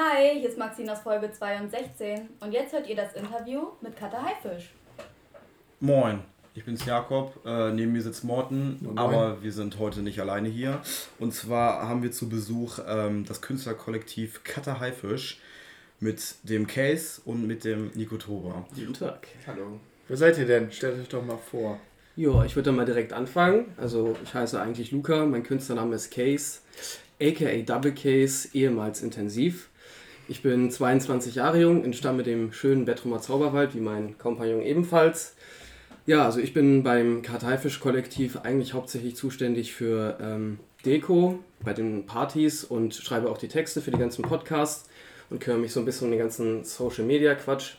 Hi, hier ist Maxine aus Folge 62 und jetzt hört ihr das Interview mit Katha Haifisch. Moin, ich bin's Jakob, äh, neben mir sitzt Morten, Moin. aber wir sind heute nicht alleine hier. Und zwar haben wir zu Besuch ähm, das Künstlerkollektiv Katha Haifisch mit dem Case und mit dem Nico Toba. Guten Tag. Hallo. Wer seid ihr denn? Stellt euch doch mal vor. Ja, ich würde dann mal direkt anfangen. Also ich heiße eigentlich Luca, mein Künstlername ist Case, aka Double Case, ehemals Intensiv. Ich bin 22 Jahre jung, entstamme dem schönen Bettrumer Zauberwald, wie mein Kompagnon ebenfalls. Ja, also ich bin beim Karteifisch-Kollektiv eigentlich hauptsächlich zuständig für ähm, Deko bei den Partys und schreibe auch die Texte für die ganzen Podcasts und kümmere mich so ein bisschen um den ganzen Social-Media-Quatsch.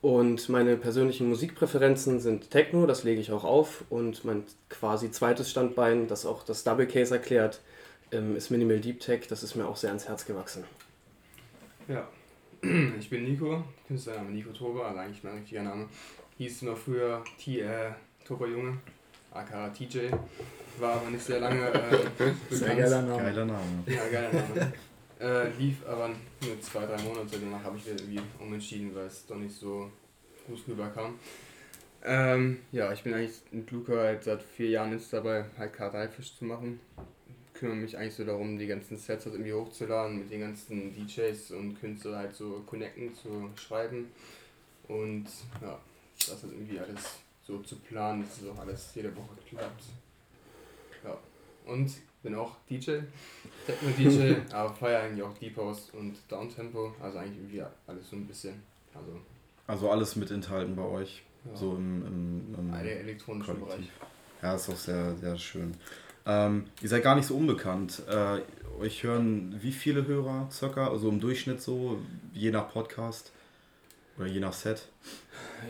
Und meine persönlichen Musikpräferenzen sind Techno, das lege ich auch auf. Und mein quasi zweites Standbein, das auch das Double Case erklärt, ähm, ist Minimal Deep Tech. Das ist mir auch sehr ans Herz gewachsen. Ja, ich bin Nico, Künstlername Nico Toba, also eigentlich mein richtiger Name. Hieß immer früher T äh, Toba Junge, aka TJ. War aber nicht sehr lange äh, Sehr bekannt. geiler Name. Geiler Name. Ja, geiler Name. äh, lief aber nur zwei, drei Monate, danach habe ich irgendwie umentschieden, weil es doch nicht so gut rüberkam. Ähm, ja, ich bin eigentlich mit Luca halt seit vier Jahren jetzt dabei, halt Karteifisch zu machen. Kümmere mich eigentlich so darum, die ganzen Sets halt irgendwie hochzuladen, mit den ganzen DJs und Künstlern halt so connecten, zu schreiben. Und ja, das halt irgendwie alles so zu planen, dass es auch alles jede Woche klappt. Ja. Und bin auch DJ, Techno-DJ, aber feiere eigentlich auch Deep House und Downtempo, also eigentlich irgendwie alles so ein bisschen. Also Also alles mit enthalten bei euch, ja, so im, im, im elektronischen Bereich. Ja, ist auch sehr, sehr schön. Ähm, ihr seid gar nicht so unbekannt. Äh, euch hören wie viele Hörer circa? Also im Durchschnitt so, je nach Podcast oder je nach Set?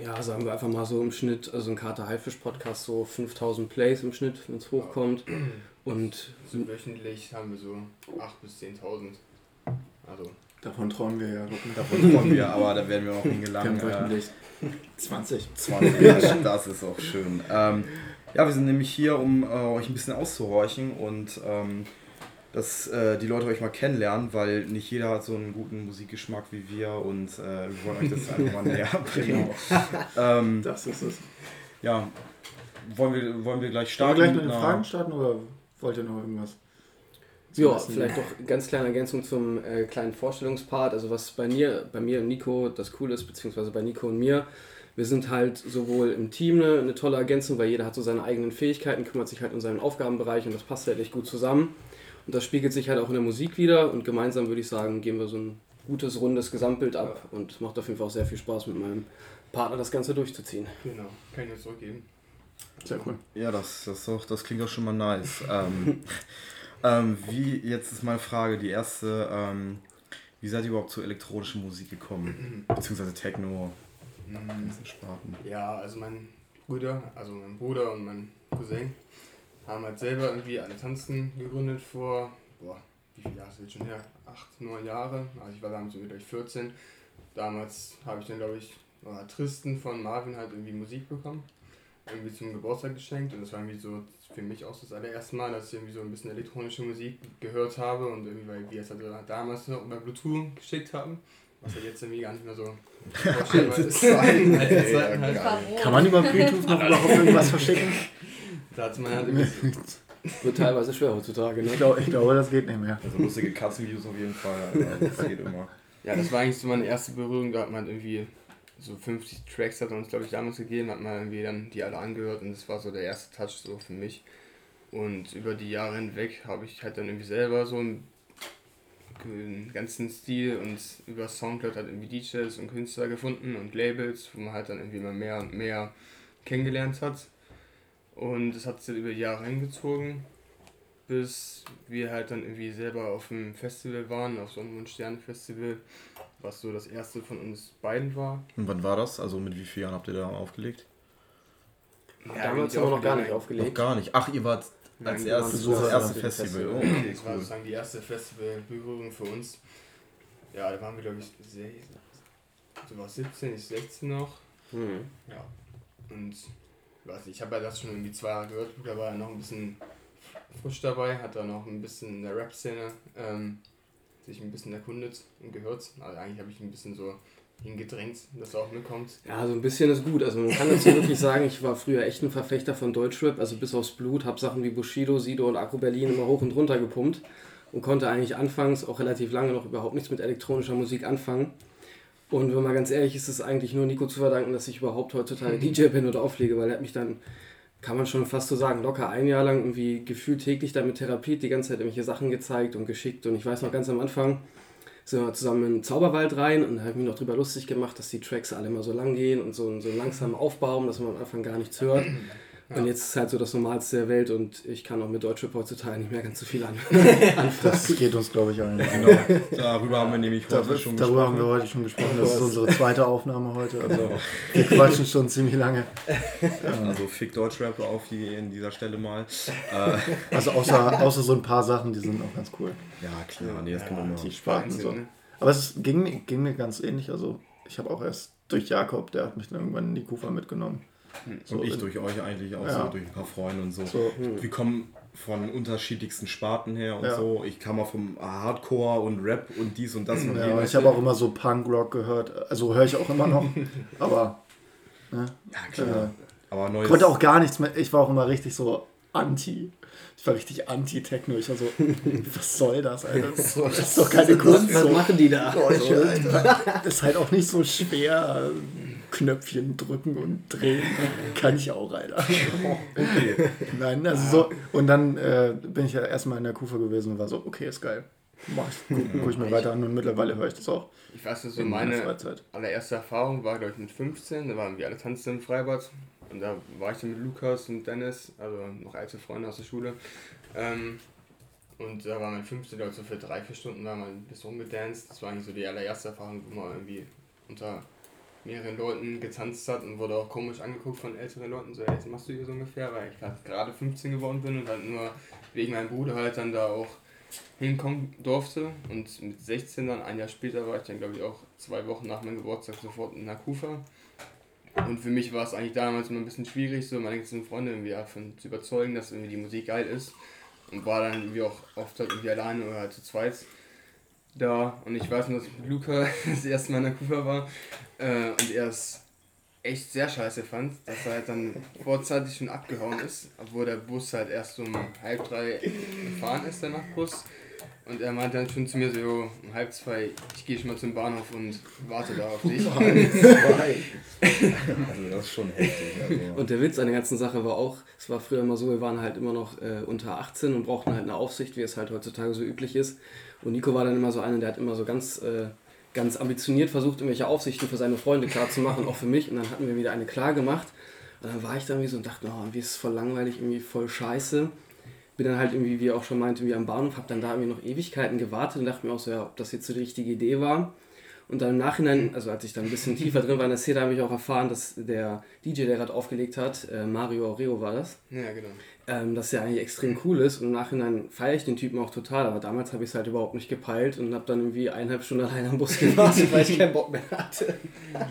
Ja, sagen wir einfach mal so im Schnitt, also ein Kater Haifisch Podcast so 5000 Plays im Schnitt, wenn es hochkommt. Und So wöchentlich haben wir so 8.000 bis 10.000. Also, Davon träumen wir ja. Davon freuen wir, aber da werden wir auch Wir hingelangt. haben Äh, wöchentlich 20. 20, ja, das ist auch schön. Ähm, ja, wir sind nämlich hier, um äh, euch ein bisschen auszuhorchen und ähm, dass äh, die Leute euch mal kennenlernen, weil nicht jeder hat so einen guten Musikgeschmack wie wir und äh, wir wollen euch das einfach mal näher bringen. Ähm, Das ist es. ja, wollen wir, wollen wir gleich Starten starten? wir gleich mit den einer- Fragen starten oder wollt ihr noch irgendwas? Ja, vielleicht noch eine ganz kleine Ergänzung zum äh, kleinen Vorstellungspart. Also was bei mir, bei mir und Nico das Coole ist, beziehungsweise bei Nico und mir, wir sind halt sowohl im Team eine, eine tolle Ergänzung, weil jeder hat so seine eigenen Fähigkeiten, kümmert sich halt um seinen Aufgabenbereich und das passt halt echt gut zusammen. Und das spiegelt sich halt auch in der Musik wieder und gemeinsam würde ich sagen, geben wir so ein gutes, rundes Gesamtbild ab und macht auf jeden Fall auch sehr viel Spaß mit meinem Partner das Ganze durchzuziehen. genau, kann ich nur zurückgeben. Sehr cool. Ja, das, das, doch, das klingt doch schon mal nice. ähm, ähm, wie, jetzt ist meine Frage, die erste, ähm, wie seid ihr überhaupt zur elektronischen Musik gekommen? Beziehungsweise Techno, ganzen Sparten. Ja, also mein Bruder, also mein Bruder und mein Cousin haben halt selber irgendwie alle Tanzen gegründet vor, boah, wie viele Jahre ist das jetzt schon her? Acht, neun Jahre. Also ich war damals irgendwie gleich 14. Damals habe ich dann, glaube ich, oder Tristan von Marvin halt irgendwie Musik bekommen. Irgendwie zum Geburtstag geschenkt und das war irgendwie so für mich auch das allererste Mal, dass ich irgendwie so ein bisschen elektronische Musik gehört habe und irgendwie, weil wir es halt damals noch über Bluetooth geschickt haben, was ja jetzt irgendwie gar nicht mehr so vorstellbar ist. Zeiten. Alte Zeiten halt. Kann man über Bluetooth noch überhaupt irgendwas verschicken? Da hat man halt irgendwie Wird teilweise schwer heutzutage, ne? Ich glaube, ich glaube, das geht nicht mehr. Also lustige Katzenvideos auf jeden Fall, das geht immer. Ja, das war eigentlich so meine erste Berührung. Da hat man irgendwie so 50 Tracks hat uns, glaube ich, damals gegeben, hat man irgendwie dann die alle angehört und das war so der erste Touch so für mich. Und über die Jahre hinweg habe ich halt dann irgendwie selber so einen, einen ganzen Stil und über Soundcloud halt irgendwie DJs und Künstler gefunden und Labels, wo man halt dann irgendwie immer mehr und mehr kennengelernt hat. Und das hat sich dann über Jahre hingezogen, bis wir halt dann irgendwie selber auf dem Festival waren, auf Sonnen- und Sterne-Festival, was so das erste von uns beiden war. Und wann war das? Also mit wie vielen Jahren habt ihr da aufgelegt? Damals haben wir noch gar nicht Noch aufgelegt. gar nicht. Ach, ihr wart als erstes das erste Festival. Festival. Oh, okay, Das war sozusagen die erste Festivalberührung für uns. Ja, da waren wir glaube ich so war 17, ich 16 noch. Hm. Ja. Und weiß nicht, ich habe ja das schon irgendwie zwei Jahre gehört, da war er noch ein bisschen frisch dabei, hat er noch ein bisschen in der Rap-Szene ähm, sich ein bisschen erkundet und gehört. Also eigentlich habe ich ein bisschen so hingedrängt, dass er auch mitkommt. Ja, so ein bisschen ist gut. Also man kann dazu wirklich sagen, ich war früher echt ein Verfechter von Deutschrap, also bis aufs Blut, habe Sachen wie Bushido, Sido und Akku Berlin immer hoch und runter gepumpt und konnte eigentlich anfangs auch relativ lange noch überhaupt nichts mit elektronischer Musik anfangen. Und wenn man ganz ehrlich ist, ist es eigentlich nur Nico zu verdanken, dass ich überhaupt heutzutage DJ bin oder auflege, weil er hat mich dann, kann man schon fast so sagen, locker ein Jahr lang irgendwie gefühlt täglich damit therapiert, die ganze Zeit irgendwelche Sachen gezeigt und geschickt. Und ich weiß noch ganz am Anfang, sind wir zusammen in den Zauberwald rein und da habe ich mich noch drüber lustig gemacht, dass die Tracks alle immer so lang gehen und so, so langsam aufbauen, dass man am Anfang gar nichts hört. Ja. Und jetzt ist es halt so das Normalste der Welt und ich kann auch mit Deutschrap heutzutage nicht mehr ganz so viel an. das geht uns, glaube ich, allen. Genau. Darüber haben wir nämlich heute da, schon darüber gesprochen. Darüber haben wir heute schon gesprochen. Das ist unsere zweite Aufnahme heute. Also wir quatschen schon ziemlich lange. Also fick Deutschrap auf die, in dieser Stelle mal. Äh, also außer, außer so ein paar Sachen, die sind auch ganz cool. Ja, klar. Nee, das ja, kann man die Spaten so. Aber es ging, ging mir ganz ähnlich. Also ich habe auch erst durch Jakob, der hat mich dann irgendwann in die Kufa mitgenommen. So und ich durch euch eigentlich auch ja. so, durch ein paar Freunde und so. so hm. Wir kommen von unterschiedlichsten Sparten her und ja. so. Ich kam auch vom Hardcore und Rap und dies und das. Und ja, ich habe auch immer so Punkrock gehört. Also höre ich auch immer noch. aber. Ne, ja, klar. Äh, aber neues konnte auch gar nichts mehr. Ich war auch immer richtig so anti. Ich war richtig anti-Techno. Ich war so, was soll das, Alter? Das ist doch keine Kunst. Was, machen die da? Deutsche, Alter. Das ist halt auch nicht so schwer. Knöpfchen drücken und drehen. Kann ich auch, Alter. Okay. Nein, also so. Und dann äh, bin ich ja erstmal in der Kufa gewesen und war so, okay, ist geil. Mach ich, guck, guck ich mir weiter an und mittlerweile höre ich das auch. Ich weiß, so meine allererste Erfahrung war, glaube ich, mit 15. Da waren wir alle tanzen im Freibad. Und da war ich dann mit Lukas und Dennis, also noch alte Freunde aus der Schule. Ähm, und da war mein 15. also für drei, vier Stunden da mal ein bisschen rumgedanced. Das war eigentlich so die allererste Erfahrung, wo man irgendwie unter mehreren Leuten getanzt hat und wurde auch komisch angeguckt von älteren Leuten, so, was machst du hier so ungefähr, weil ich halt gerade 15 geworden bin und halt nur wegen meinem Bruder halt dann da auch hinkommen durfte. Und mit 16 dann, ein Jahr später war ich dann glaube ich auch zwei Wochen nach meinem Geburtstag sofort in Nakufa. Und für mich war es eigentlich damals immer ein bisschen schwierig, so meine ganzen Freunde irgendwie davon zu überzeugen, dass irgendwie die Musik geil ist. Und war dann irgendwie auch oft halt irgendwie alleine oder halt zu zweit da und ich weiß nur, dass Luca das erste Mal in der Kufa war äh, und er es echt sehr scheiße fand, dass er halt dann vorzeitig schon abgehauen ist, obwohl der Bus halt erst um halb drei gefahren ist, der Nachtbus. Und er meinte dann schon zu mir so, um halb zwei, ich gehe schon mal zum Bahnhof und warte da auf dich. also das ist schon heftig. Also. Und der Witz an der ganzen Sache war auch, es war früher immer so, wir waren halt immer noch äh, unter 18 und brauchten halt eine Aufsicht, wie es halt heutzutage so üblich ist. Und Nico war dann immer so einer, der hat immer so ganz, äh, ganz ambitioniert versucht, irgendwelche Aufsichten für seine Freunde klar zu machen, auch für mich. Und dann hatten wir wieder eine klar gemacht. Und dann war ich dann wie so und dachte, oh, irgendwie ist es voll langweilig, irgendwie voll scheiße. Bin dann halt irgendwie, wie er auch schon meinte, irgendwie am Bahnhof, hab dann da irgendwie noch Ewigkeiten gewartet und dachte mir auch so, ja, ob das jetzt so die richtige Idee war. Und dann im Nachhinein, also als ich dann ein bisschen tiefer drin war in der Szene, habe ich auch erfahren, dass der DJ, der gerade aufgelegt hat, äh, Mario Aureo war das. Ja, genau ähm, dass er eigentlich extrem cool ist und im Nachhinein feiere ich den Typen auch total, aber damals habe ich es halt überhaupt nicht gepeilt und habe dann irgendwie eineinhalb Stunden allein am Bus gewartet, weil ich keinen Bock mehr hatte.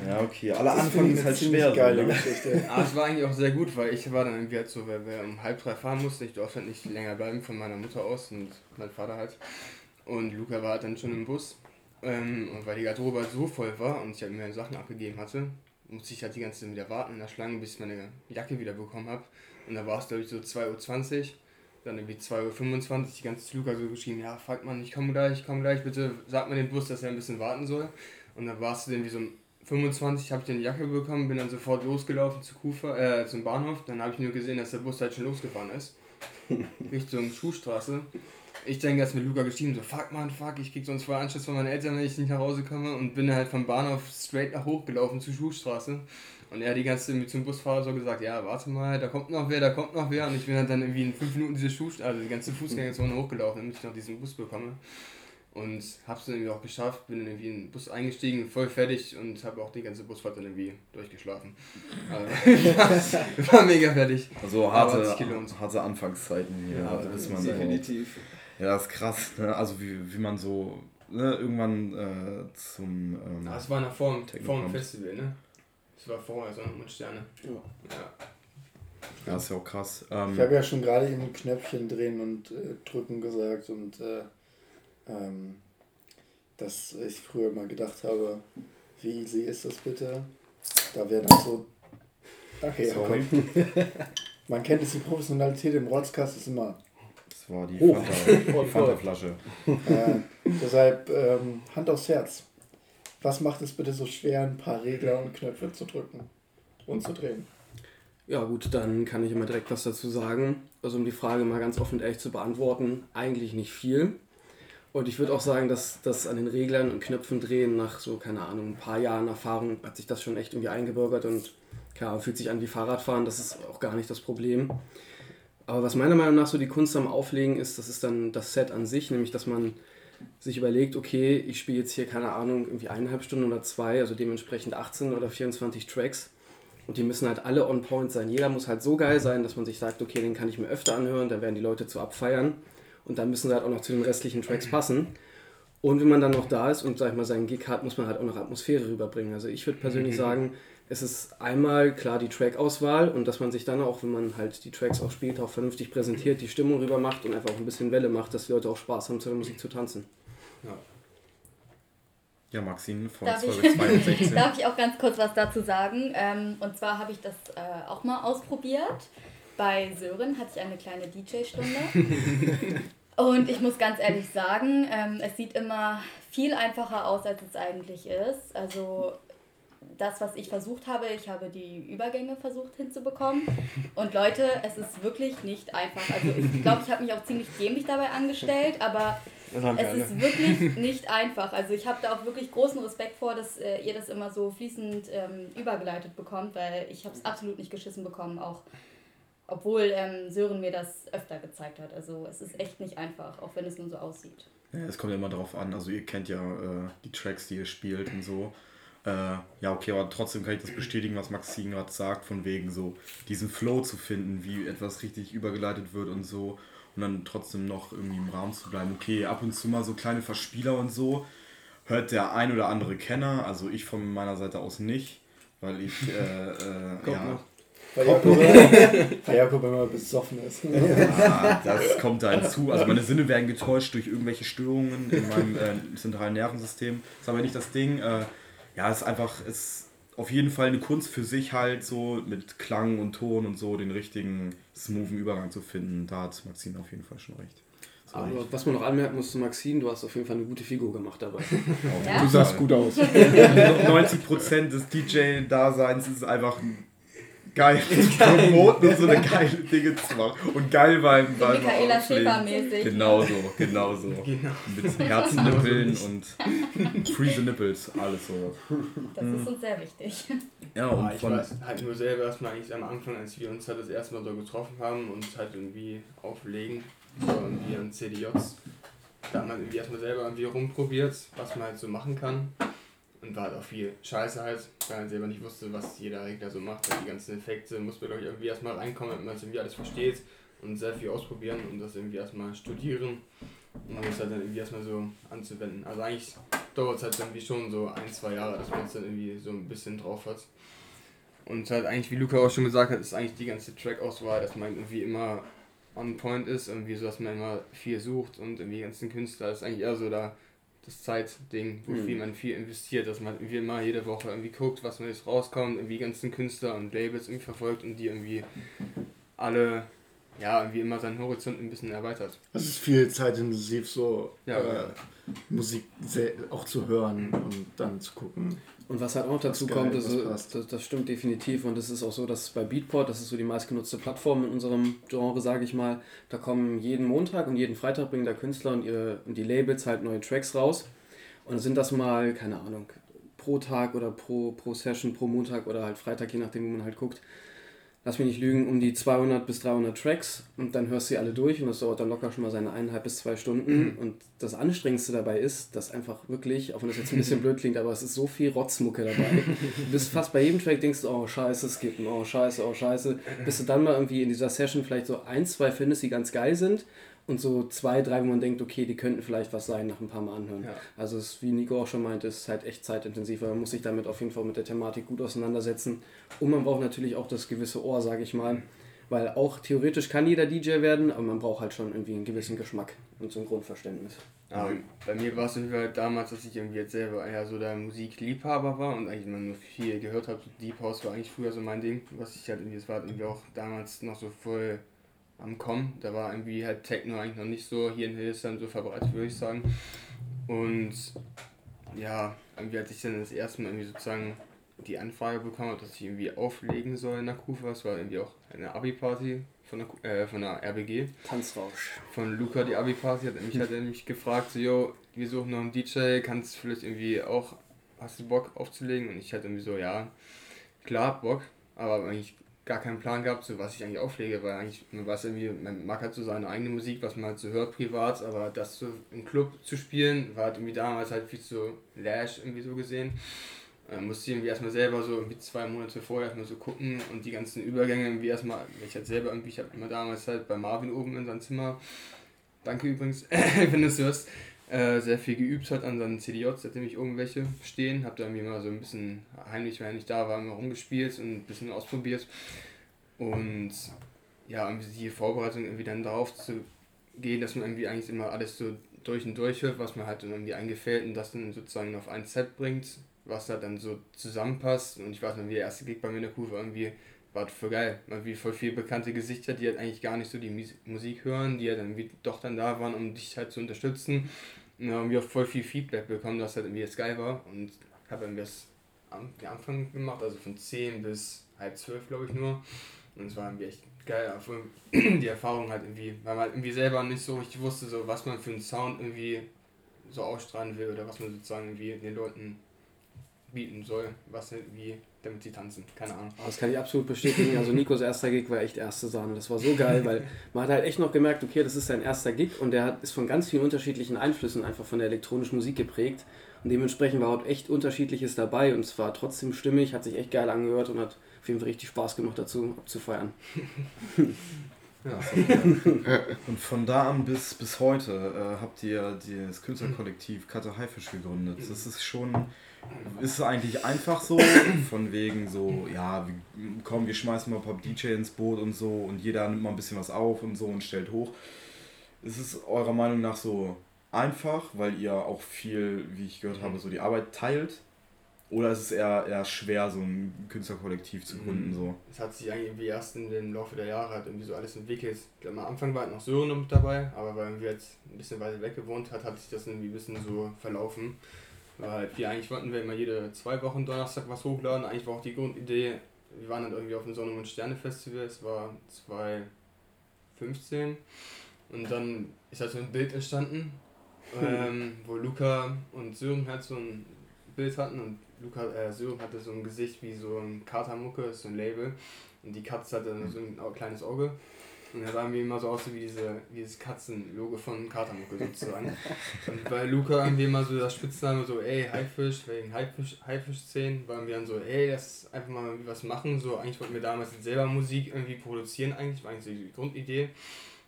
Ja, okay, aller Anfang ist halt schwer. Geile ne? Geschichte. Aber es war eigentlich auch sehr gut, weil ich war dann irgendwie halt so, wer, wer um halb drei fahren musste, ich durfte halt nicht länger bleiben von meiner Mutter aus und mein Vater halt. Und Luca war halt dann schon im Bus. Ähm, und weil die Garderobe halt so voll war und ich halt mir Sachen abgegeben hatte, musste ich halt die ganze Zeit wieder warten in der Schlange, bis ich meine Jacke wieder bekommen habe. Und da war es, glaube ich, so 2.20 Uhr. Dann irgendwie 2.25 Uhr, die ganze Luca so geschrieben, ja, fuck man, ich komme gleich, ich komme gleich, bitte sag mal dem Bus, dass er ein bisschen warten soll. Und dann warst du dann wie so um 25 habe ich dann die Jacke bekommen, bin dann sofort losgelaufen zu Kufa, äh, zum Bahnhof. Dann habe ich nur gesehen, dass der Bus halt schon losgefahren ist. Richtung Schuhstraße. Ich denke erst mit Luca geschrieben, so fuck man, fuck, ich krieg sonst voll Anschluss von meinen Eltern, wenn ich nicht nach Hause komme und bin halt vom Bahnhof straight nach hochgelaufen zur Schuhstraße. Und er hat die ganze Zeit zum Busfahrer so gesagt, ja, warte mal, da kommt noch wer, da kommt noch wer. Und ich bin halt dann irgendwie in fünf Minuten diese Schuh, also die ganze Fußgängerzone hochgelaufen, damit ich noch diesen Bus bekomme. Und hab's dann irgendwie auch geschafft, bin dann irgendwie in den Bus eingestiegen, voll fertig und habe auch die ganze Busfahrt dann irgendwie durchgeschlafen. Also, war mega fertig. Also harte, harte Anfangszeiten hier. Ja, bis man definitiv. Ja, das ist krass, ne? Also wie, wie man so ne, irgendwann äh, zum. Ähm, ah, das war nach vor dem Festival, ne? Das war vorher Sonne und Sterne. Ja. ja. Ja, ist ja auch krass. Ähm, ich habe ja schon gerade eben Knöpfchen drehen und äh, drücken gesagt und äh, ähm, dass ich früher mal gedacht habe, wie easy ist das bitte? Da wäre dann so. Danke, Jakob. Man kennt es, die Professionalität im Rotzkast ist immer. Das war die oh. Fanta, Fanta-Flasche. äh, deshalb ähm, Hand aufs Herz. Was macht es bitte so schwer, ein paar Regler und Knöpfe zu drücken und zu drehen? Ja gut, dann kann ich immer direkt was dazu sagen. Also um die Frage mal ganz offen und ehrlich zu beantworten, eigentlich nicht viel. Und ich würde auch sagen, dass das an den Reglern und Knöpfen drehen nach so, keine Ahnung, ein paar Jahren Erfahrung hat sich das schon echt irgendwie eingebürgert und klar, fühlt sich an wie Fahrradfahren, das ist auch gar nicht das Problem. Aber was meiner Meinung nach so die Kunst am Auflegen ist, das ist dann das Set an sich, nämlich dass man sich überlegt, okay, ich spiele jetzt hier, keine Ahnung, irgendwie eineinhalb Stunden oder zwei, also dementsprechend 18 oder 24 Tracks. Und die müssen halt alle on point sein. Jeder muss halt so geil sein, dass man sich sagt, okay, den kann ich mir öfter anhören, da werden die Leute zu abfeiern. Und dann müssen sie halt auch noch zu den restlichen Tracks passen. Und wenn man dann noch da ist und, sag ich mal, seinen Gig hat, muss man halt auch noch Atmosphäre rüberbringen. Also ich würde persönlich mhm. sagen, es ist einmal klar die Trackauswahl und dass man sich dann auch, wenn man halt die Tracks auch spielt, auch vernünftig präsentiert, die Stimmung rüber macht und einfach auch ein bisschen Welle macht, dass die Leute auch Spaß haben, zu der Musik zu tanzen. Ja. Ja, Maxine von darf Folge ich, 62. darf ich auch ganz kurz was dazu sagen? Ähm, und zwar habe ich das äh, auch mal ausprobiert. Bei Sören hatte ich eine kleine DJ-Stunde. und ich muss ganz ehrlich sagen, ähm, es sieht immer viel einfacher aus, als es eigentlich ist. Also das, was ich versucht habe, ich habe die Übergänge versucht hinzubekommen. Und Leute, es ist wirklich nicht einfach. Also ich glaube, ich habe mich auch ziemlich dämlich dabei angestellt, aber es ist wirklich nicht einfach. Also ich habe da auch wirklich großen Respekt vor, dass äh, ihr das immer so fließend ähm, übergeleitet bekommt, weil ich habe es absolut nicht geschissen bekommen, auch obwohl ähm, Sören mir das öfter gezeigt hat. Also es ist echt nicht einfach, auch wenn es nur so aussieht. Ja, es kommt ja immer darauf an. Also ihr kennt ja äh, die Tracks, die ihr spielt und so. Äh, ja, okay, aber trotzdem kann ich das bestätigen, was Maxine gerade sagt, von wegen so diesen Flow zu finden, wie etwas richtig übergeleitet wird und so und dann trotzdem noch irgendwie im Rahmen zu bleiben. Okay, ab und zu mal so kleine Verspieler und so hört der ein oder andere Kenner, also ich von meiner Seite aus nicht, weil ich, äh, äh, ja. Weil Jakob, weil Jakob immer besoffen ist. Ja, das kommt da hinzu. Also meine Sinne werden getäuscht durch irgendwelche Störungen in meinem äh, zentralen Nervensystem. Das ist aber nicht das Ding. Äh, ja, es ist einfach, es ist auf jeden Fall eine Kunst für sich halt so mit Klang und Ton und so den richtigen smoothen Übergang zu finden. Da hat Maxine auf jeden Fall schon recht. Aber recht. was man noch anmerken muss zu Maxine, du hast auf jeden Fall eine gute Figur gemacht dabei. ja? Du sahst gut aus. 90% des DJ-Daseins ist einfach geil zu promoten und so eine geile Dinge zu machen. Und geil beim so Michaela Schäfer-mäßig. Genau so, genau so. Genau. Mit Herzennippeln und Free the Nipples, alles so. Das ist uns sehr wichtig. Ja, und ja, ich von weiß halt nur selber erstmal eigentlich am Anfang, als wir uns halt das erste Mal so getroffen haben und halt irgendwie auflegen, so irgendwie an CDJs. Da hat man irgendwie erstmal selber irgendwie rumprobiert, was man halt so machen kann. Und war halt auch viel Scheiße halt, weil man selber nicht wusste, was jeder Regler so macht. Und die ganzen Effekte muss man, glaube ich, irgendwie erstmal reinkommen, damit man es irgendwie alles versteht und sehr viel ausprobieren und das irgendwie erstmal studieren. Und man muss halt dann irgendwie erstmal so anzuwenden. Also eigentlich dauert es halt irgendwie schon so ein, zwei Jahre, dass man es dann irgendwie so ein bisschen drauf hat. Und halt eigentlich, wie Luca auch schon gesagt hat, ist eigentlich die ganze Track-Auswahl, dass man irgendwie immer on point ist, irgendwie so, dass man immer viel sucht und irgendwie ganzen Künstler ist eigentlich eher so da das Zeitding, wofür mhm. man viel investiert, dass man irgendwie immer jede Woche irgendwie guckt, was jetzt rauskommt, irgendwie ganzen Künstler und Labels irgendwie verfolgt und die irgendwie alle, ja, irgendwie immer seinen Horizont ein bisschen erweitert. Es ist viel zeitintensiv, so ja, äh, ja. Musik auch zu hören und dann zu gucken. Und was halt auch dazu geil, kommt, das, das, das, stimmt definitiv und es ist auch so, dass bei Beatport, das ist so die meistgenutzte Plattform in unserem Genre, sage ich mal, da kommen jeden Montag und jeden Freitag bringen da Künstler und, ihre, und die Labels halt neue Tracks raus. Und sind das mal, keine Ahnung, pro Tag oder pro, pro Session, pro Montag oder halt Freitag, je nachdem, wo man halt guckt, lass mich nicht lügen, um die 200 bis 300 Tracks und dann hörst du sie alle durch und das dauert dann locker schon mal seine eineinhalb bis zwei Stunden. Mhm. Und das Anstrengendste dabei ist, dass einfach wirklich, auch wenn das jetzt ein bisschen blöd klingt, aber es ist so viel Rotzmucke dabei. Du bist fast bei jedem Track, denkst du, oh scheiße, es gibt oh scheiße, oh scheiße. Bis du dann mal irgendwie in dieser Session vielleicht so ein, zwei findest, die ganz geil sind und so zwei, drei, wo man denkt, okay, die könnten vielleicht was sein nach ein paar Mal anhören. Ja. Also es, wie Nico auch schon meinte, ist halt echt zeitintensiv, weil man muss sich damit auf jeden Fall mit der Thematik gut auseinandersetzen. Und man braucht natürlich auch das gewisse Ohr, sage ich mal. Weil auch theoretisch kann jeder DJ werden, aber man braucht halt schon irgendwie einen gewissen Geschmack und so ein Grundverständnis. Ja, bei mir war es irgendwie halt damals, dass ich irgendwie jetzt selber eher so der Musikliebhaber war und eigentlich immer nur viel gehört habe. Deep House war eigentlich früher so mein Ding, was ich halt irgendwie, es war halt irgendwie auch damals noch so voll am Kommen. Da war irgendwie halt Techno eigentlich noch nicht so hier in Hildesheim so verbreitet, würde ich sagen. Und ja, irgendwie als ich dann das erste Mal irgendwie sozusagen die Anfrage bekommen habe, dass ich irgendwie auflegen soll in der Kufa, es war irgendwie auch eine Abi-Party von der, äh, von der RBG. Tanzrausch. Von Luca, die Abi-Party, hat mich, hat er mich gefragt, so, yo, wir suchen noch einen DJ, kannst du vielleicht irgendwie auch, hast du Bock aufzulegen? Und ich hatte irgendwie so, ja, klar, Bock, aber eigentlich gar keinen Plan gehabt, so was ich eigentlich auflege, weil eigentlich, man weiß irgendwie, man mag halt so seine eigene Musik, was man halt so hört privat, aber das so im Club zu spielen, war halt irgendwie damals halt viel zu lash irgendwie so gesehen. Äh, musste irgendwie erstmal selber so irgendwie zwei Monate vorher erstmal so gucken und die ganzen Übergänge irgendwie erstmal, ich halt selber irgendwie, ich habe immer damals halt bei Marvin oben in seinem Zimmer, danke übrigens, wenn du es hörst, äh, sehr viel geübt hat an seinen CDJs, seitdem ich irgendwelche stehen, habe da irgendwie mal so ein bisschen heimlich, wenn ich da war, immer rumgespielt und ein bisschen ausprobiert und ja, irgendwie die Vorbereitung irgendwie dann darauf zu gehen, dass man irgendwie eigentlich immer alles so durch und durch hört, was man halt irgendwie eingefällt und das dann sozusagen auf ein Set bringt was da dann so zusammenpasst. Und ich weiß noch, wie der erste Gig bei mir in der Kurve irgendwie war voll geil. Man wie voll viele bekannte Gesichter, die halt eigentlich gar nicht so die Musik hören, die halt dann wie doch dann da waren, um dich halt zu unterstützen. Und dann haben wir voll viel Feedback bekommen, was halt irgendwie geil war. Und habe dann das am Anfang gemacht, also von 10 bis halb 12, glaube ich nur. Und es war irgendwie echt geil. Die Erfahrung halt irgendwie, weil man halt irgendwie selber nicht so richtig wusste, so was man für einen Sound irgendwie so ausstrahlen will oder was man sozusagen irgendwie den Leuten bieten soll, was wie damit sie tanzen. Keine Ahnung. Das kann ich absolut bestätigen. Also Nikos erster Gig war echt erste Sahne. Das war so geil, weil man hat halt echt noch gemerkt, okay, das ist sein erster Gig und der hat, ist von ganz vielen unterschiedlichen Einflüssen einfach von der elektronischen Musik geprägt. Und dementsprechend war auch echt unterschiedliches dabei und es war trotzdem stimmig, hat sich echt geil angehört und hat auf jeden Fall richtig Spaß gemacht dazu abzufeiern. Ja, und von da an bis, bis heute äh, habt ihr das Künstlerkollektiv Kata Haifisch gegründet. Das ist schon ist es eigentlich einfach so, von wegen so, ja, komm, wir schmeißen mal ein paar DJ ins Boot und so und jeder nimmt mal ein bisschen was auf und so und stellt hoch. Ist es eurer Meinung nach so einfach, weil ihr auch viel, wie ich gehört habe, so die Arbeit teilt? Oder ist es eher, eher schwer, so ein Künstlerkollektiv zu gründen? So? Es hat sich eigentlich irgendwie erst in dem Laufe der Jahre halt irgendwie so alles entwickelt. Ich glaube, am Anfang war halt noch Sören mit dabei, aber weil wir jetzt ein bisschen weiter weg gewohnt hat, hat sich das irgendwie ein bisschen so verlaufen. Weil wir eigentlich wollten wir immer jede zwei Wochen Donnerstag was hochladen. Eigentlich war auch die Grundidee, wir waren dann irgendwie auf dem Sonne- und Sterne-Festival, es war 2015. Und dann ist halt so ein Bild entstanden, ähm, wo Luca und Sören halt so ein Bild hatten und Luca, äh, Sören hatte so ein Gesicht wie so ein Katermucke, so ein Label. Und die Katze hatte so ein kleines Auge. Und da sahen wir immer so aus wie diese, wie dieses Katzenlogo von Katermucke sozusagen. und bei Luca wir immer so das Spitzname so, ey, Haifisch, wegen Haifisch, Haifisch-Szenen, waren wir dann so, ey, lass einfach mal was machen. So, eigentlich wollten wir damals selber Musik irgendwie produzieren, eigentlich, war eigentlich so die Grundidee,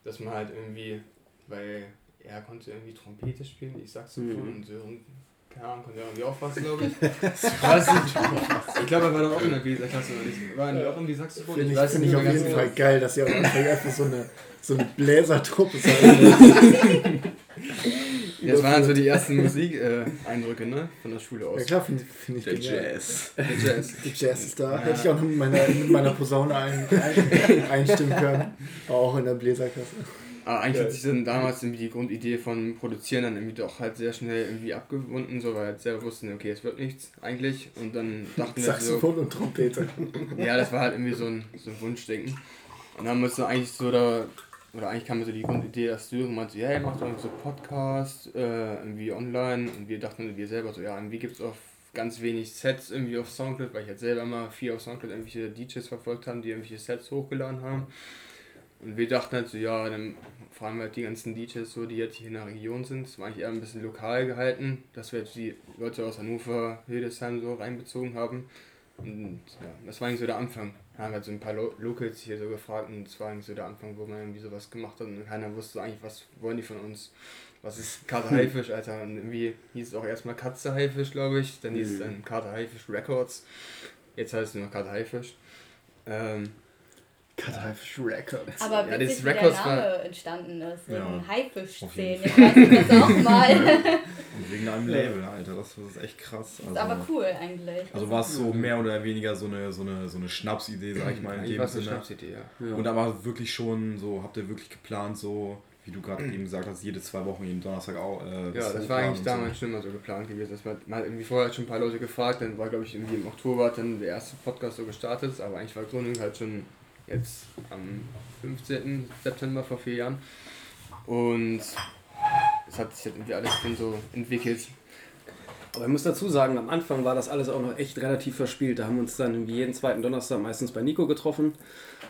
dass man halt irgendwie, weil er konnte irgendwie Trompete spielen, ich Saxophon mhm. und so keine Ahnung, konnte irgendwie aufpassen, glaube ich. weiß nicht. Ich glaube, er war doch auch in der Bläserklasse, oder nicht? War er auch irgendwie Saxophon? Finde ich, ich find ich auf jeden genau. Fall geil, dass ihr am Anfang einfach so eine, so eine Bläsertruppe seid. Ja, das waren so die ersten Musikeindrücke, äh, ne? Von der Schule aus. Ja klar, finde find ich Der genial. Jazz. Der Jazz. Der Jazz ist da. Ja. Hätte ich auch mit meiner, mit meiner Posaune ein, ein, einstimmen können. Auch in der Bläserklasse. Aber eigentlich hat sich dann damals irgendwie die Grundidee von Produzieren dann irgendwie doch halt sehr schnell irgendwie abgewunden, so weil halt selber wussten, okay, es wird nichts eigentlich. Und dann dachten wir Saxophon so, und Trompete. Ja, das war halt irgendwie so ein, so ein Wunschdenken. Und dann uns eigentlich so da, oder eigentlich kam mir so die Grundidee, dass du meinte, ja, hey, mach doch so Podcast, äh, irgendwie online. Und wir dachten wir selber so, ja, irgendwie gibt es auch ganz wenig Sets irgendwie auf Soundcloud, weil ich halt selber mal viel auf Soundcloud irgendwelche DJs verfolgt haben, die irgendwelche Sets hochgeladen haben. Und wir dachten halt so, ja, dann fragen wir halt die ganzen DJs so, die jetzt hier in der Region sind. Das war eigentlich eher ein bisschen lokal gehalten, dass wir jetzt die Leute aus Hannover, Hildesheim so reinbezogen haben. Und ja, das war eigentlich so der Anfang. Da haben wir halt so ein paar Lo Locals hier so gefragt und das war eigentlich so der Anfang, wo man irgendwie sowas gemacht hat und keiner wusste eigentlich, was wollen die von uns. Was ist Kater Haifisch, Alter? Und irgendwie hieß es auch erstmal Katze Haifisch, glaube ich. Dann hieß es dann Kater Haifisch Records. Jetzt heißt es nur Kater Haifisch. Ähm, Karteifisch Records. Aber ja, witzig, wie der Name entstanden ist. Wegen ja. Haifisch-Szenen. Ich weiß das auch mal. Und wegen einem Label, Alter. Das ist echt krass. Also, ist aber cool eigentlich. Also war es so mehr oder weniger so eine, so eine, so eine Schnapsidee, sag ich mal. In dem Sinne. Schnapsidee, ja. Und aber wirklich schon so, habt ihr wirklich geplant, so wie du gerade eben gesagt hast, jede zwei Wochen, jeden Donnerstag auch. Äh, ja, das war eigentlich damals so. schon mal so geplant gewesen. Das war, man hat irgendwie vorher schon ein paar Leute gefragt, dann war, glaube ich, irgendwie im Oktober dann der erste Podcast so gestartet, aber eigentlich war Gründung halt schon jetzt am 15. September vor vier Jahren. Und es hat sich halt irgendwie alles schon so entwickelt. Aber ich muss dazu sagen, am Anfang war das alles auch noch echt relativ verspielt. Da haben wir uns dann jeden zweiten Donnerstag meistens bei Nico getroffen,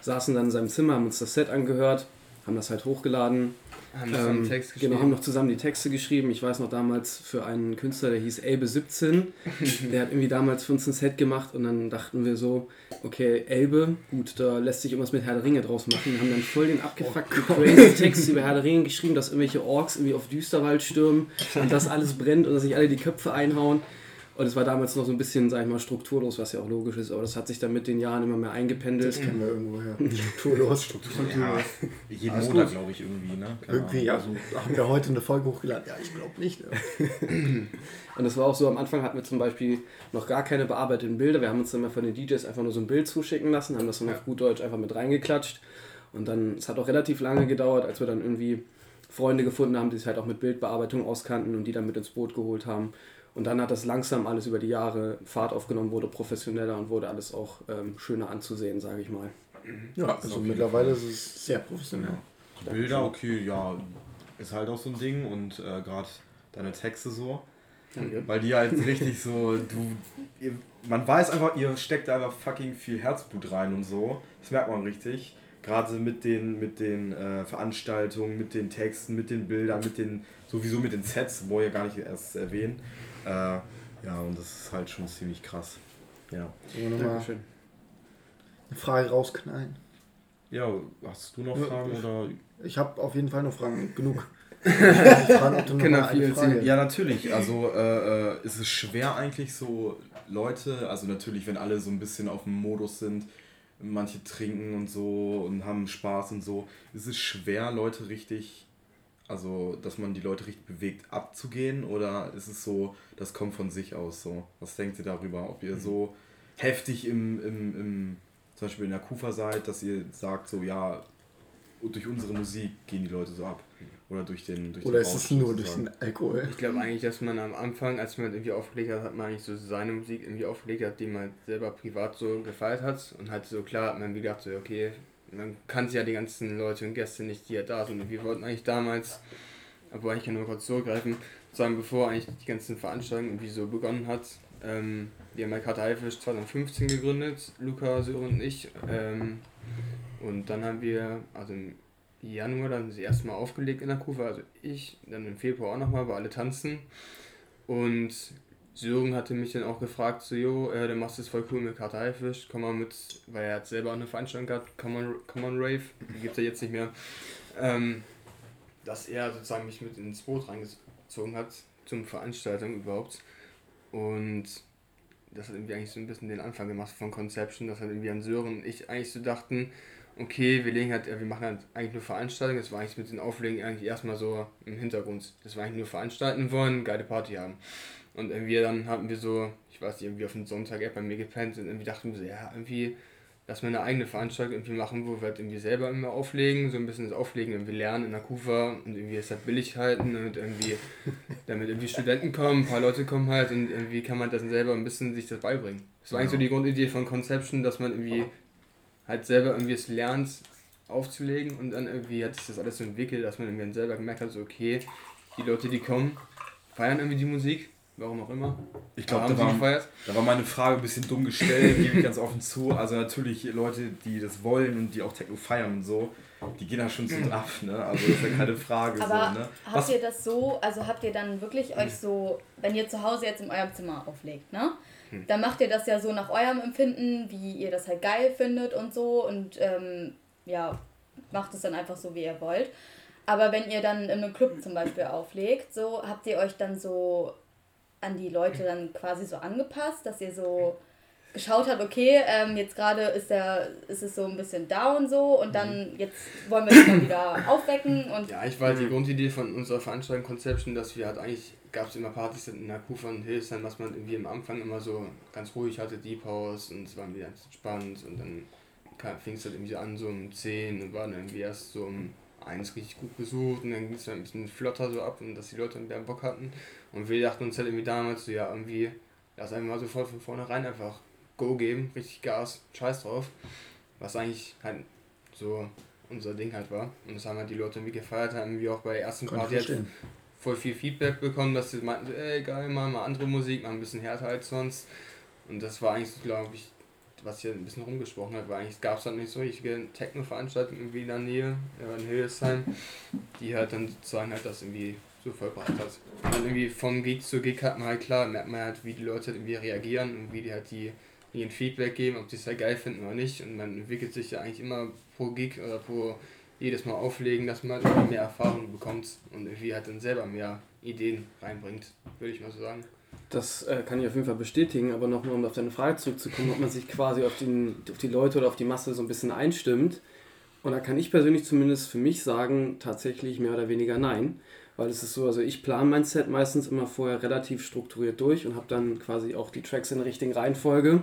saßen dann in seinem Zimmer, haben uns das Set angehört, haben das halt hochgeladen haben ähm, zusammen Text geschrieben. Genau, haben noch zusammen die Texte geschrieben. Ich weiß noch damals für einen Künstler, der hieß Elbe17. der hat irgendwie damals für uns ein Set gemacht und dann dachten wir so, okay, Elbe, gut, da lässt sich irgendwas mit Herr der Ringe draus machen. Wir haben dann voll den abgefuckten oh crazy Text über Herr der Ringe geschrieben, dass irgendwelche Orks irgendwie auf Düsterwald stürmen und das alles brennt und dass sich alle die Köpfe einhauen. Und es war damals noch so ein bisschen, sag ich mal, strukturlos, was ja auch logisch ist, aber das hat sich dann mit den Jahren immer mehr eingependelt. Das kennen wir irgendwo her. Strukturlos, strukturlos. Ja, jeden Alles Monat, glaube ich, irgendwie, ne? Keine irgendwie, also haben wir heute eine Folge hochgeladen? Ja, ich glaube nicht. Ne? Und es war auch so, am Anfang hatten wir zum Beispiel noch gar keine bearbeiteten Bilder. Wir haben uns dann mal von den DJs einfach nur so ein Bild zuschicken lassen, haben das dann auf gut Deutsch einfach mit reingeklatscht. Und dann, es hat auch relativ lange gedauert, als wir dann irgendwie Freunde gefunden haben, die sich halt auch mit Bildbearbeitung auskannten und die dann mit ins Boot geholt haben. Und dann hat das langsam alles über die Jahre Fahrt aufgenommen, wurde professioneller und wurde alles auch ähm, schöner anzusehen, sage ich mal. Ja, also mittlerweile ist es sehr professionell. Ja. Bilder, okay, ja, ist halt auch so ein Ding und äh, gerade deine Texte so. Danke. Weil die halt richtig so, du, ihr, man weiß einfach, ihr steckt einfach fucking viel Herzblut rein und so. Das merkt man richtig. Gerade mit den, mit den äh, Veranstaltungen, mit den Texten, mit den Bildern, mit den, sowieso mit den Sets, wo ihr gar nicht erst erwähnen. Äh, ja, und das ist halt schon ziemlich krass. Ja. Dankeschön. Eine Frage rausknallen. Ja, hast du noch Fragen ich, oder? Ich habe auf jeden Fall noch Fragen genug. ja, natürlich. Also äh, äh, ist es schwer eigentlich so Leute, also natürlich, wenn alle so ein bisschen auf dem Modus sind, manche trinken und so und haben Spaß und so, ist es schwer, Leute richtig also, dass man die Leute richtig bewegt, abzugehen? Oder ist es so, das kommt von sich aus so? Was denkt ihr darüber? Ob ihr so heftig im, im, im zum Beispiel in der Kufa seid, dass ihr sagt, so ja, durch unsere Musik gehen die Leute so ab. Oder durch den durch Oder den ist es nur durch den Alkohol? Ich glaube eigentlich, dass man am Anfang, als man irgendwie aufgelegt hat, hat man eigentlich so seine Musik irgendwie aufgelegt hat, die man selber privat so gefeiert hat. Und halt so klar hat man gedacht, so, okay, man kannte ja die ganzen Leute und Gäste nicht, die ja da sind. Und wir wollten eigentlich damals, aber ich kann nur kurz zurückgreifen, sagen, bevor eigentlich die ganzen Veranstaltungen irgendwie so begonnen hat, ähm, wir haben ja Karte Haifisch 2015 gegründet, Luca, Sören und ich. Ähm, und dann haben wir, also im Januar dann das erste Mal aufgelegt in der Kufa, also ich, dann im Februar auch nochmal, weil alle tanzen. Und Sören hatte mich dann auch gefragt, so, jo, äh, du machst das voll cool mit Karte Haifisch, komm mal mit, weil er hat selber eine Veranstaltung gehabt, Come on, Come on Rave, die gibt es ja jetzt nicht mehr, ähm, dass er sozusagen mich mit ins Boot reingezogen hat, zum Veranstaltung überhaupt. Und das hat irgendwie eigentlich so ein bisschen den Anfang gemacht von Conception, dass halt irgendwie an Sören und ich eigentlich so dachten, okay, wir legen halt, wir machen halt eigentlich nur Veranstaltungen, das war eigentlich mit den Auflegen eigentlich erstmal so im Hintergrund. Das war eigentlich nur veranstalten wollen, geile Party haben. Und irgendwie dann hatten wir so, ich weiß nicht, irgendwie auf den Sonntag-App bei mir gepennt und irgendwie dachten wir so, ja, irgendwie, lass mal eine eigene Veranstaltung irgendwie machen, wo wir halt irgendwie selber immer auflegen, so ein bisschen das Auflegen irgendwie lernen in der Kufa und irgendwie es halt billig halten und irgendwie, damit irgendwie Studenten kommen, ein paar Leute kommen halt und irgendwie kann man das selber ein bisschen sich das beibringen. Das war eigentlich so die Grundidee von Conception, dass man irgendwie halt selber irgendwie es lernt aufzulegen und dann irgendwie hat sich das alles so entwickelt, dass man irgendwie selber gemerkt hat, so okay, die Leute, die kommen, feiern irgendwie die Musik Warum auch immer. Ich glaube, da, war, da war meine Frage ein bisschen dumm gestellt, gebe ich ganz offen zu. Also natürlich Leute, die das wollen und die auch Techno feiern und so, die gehen da schon so ab, ne? Also das ist ja keine Frage. Aber so, ne? habt Was? ihr das so, also habt ihr dann wirklich euch so, wenn ihr zu Hause jetzt in eurem Zimmer auflegt, ne? Hm. Dann macht ihr das ja so nach eurem Empfinden, wie ihr das halt geil findet und so und ähm, ja, macht es dann einfach so, wie ihr wollt. Aber wenn ihr dann in einem Club zum Beispiel auflegt, so habt ihr euch dann so an die Leute dann quasi so angepasst, dass ihr so geschaut hat, okay, ähm, jetzt gerade ist, ist es so ein bisschen down so und dann mhm. jetzt wollen wir es mal wieder aufwecken. Und ja, ich war halt die Grundidee von unserer Veranstaltung Conception, dass wir halt eigentlich, gab es immer Partys in der Kuh von Hildesheim, was man irgendwie am Anfang immer so ganz ruhig hatte, Deep House und es war wieder ganz entspannt und dann fing es halt irgendwie an so um 10 und war dann irgendwie erst so um 1 richtig gut besucht und dann ging es ein bisschen flotter so ab und dass die Leute mehr Bock hatten und wir dachten uns halt irgendwie damals so, ja irgendwie, lass einfach mal sofort von vornherein einfach Go geben, richtig Gas, Scheiß drauf. Was eigentlich halt so unser Ding halt war. Und das haben halt die Leute irgendwie gefeiert, haben wir auch bei der ersten Party halt voll viel Feedback bekommen, dass sie meinten, ey geil, mal, mal andere Musik, mal ein bisschen härter als sonst. Und das war eigentlich, glaube ich, was hier ein bisschen rumgesprochen hat, weil eigentlich gab es halt nicht so richtige Techno-Veranstaltungen irgendwie in der Nähe, in Hildesheim, die halt dann sozusagen halt das irgendwie so vollbracht hat. Und dann irgendwie vom Gig zu Gig hat man halt klar, merkt man halt, wie die Leute halt irgendwie reagieren und wie die halt die ihnen Feedback geben, ob sie es ja geil finden oder nicht. Und man entwickelt sich ja eigentlich immer pro Gig oder pro jedes Mal auflegen, dass man immer mehr Erfahrung bekommt und irgendwie halt dann selber mehr Ideen reinbringt, würde ich mal so sagen. Das äh, kann ich auf jeden Fall bestätigen, aber nochmal, um auf deine Frage zurückzukommen, ob man sich quasi auf, den, auf die Leute oder auf die Masse so ein bisschen einstimmt. Und da kann ich persönlich zumindest für mich sagen, tatsächlich mehr oder weniger nein. Weil es ist so, also ich plane mein Set meistens immer vorher relativ strukturiert durch und habe dann quasi auch die Tracks in der richtigen Reihenfolge.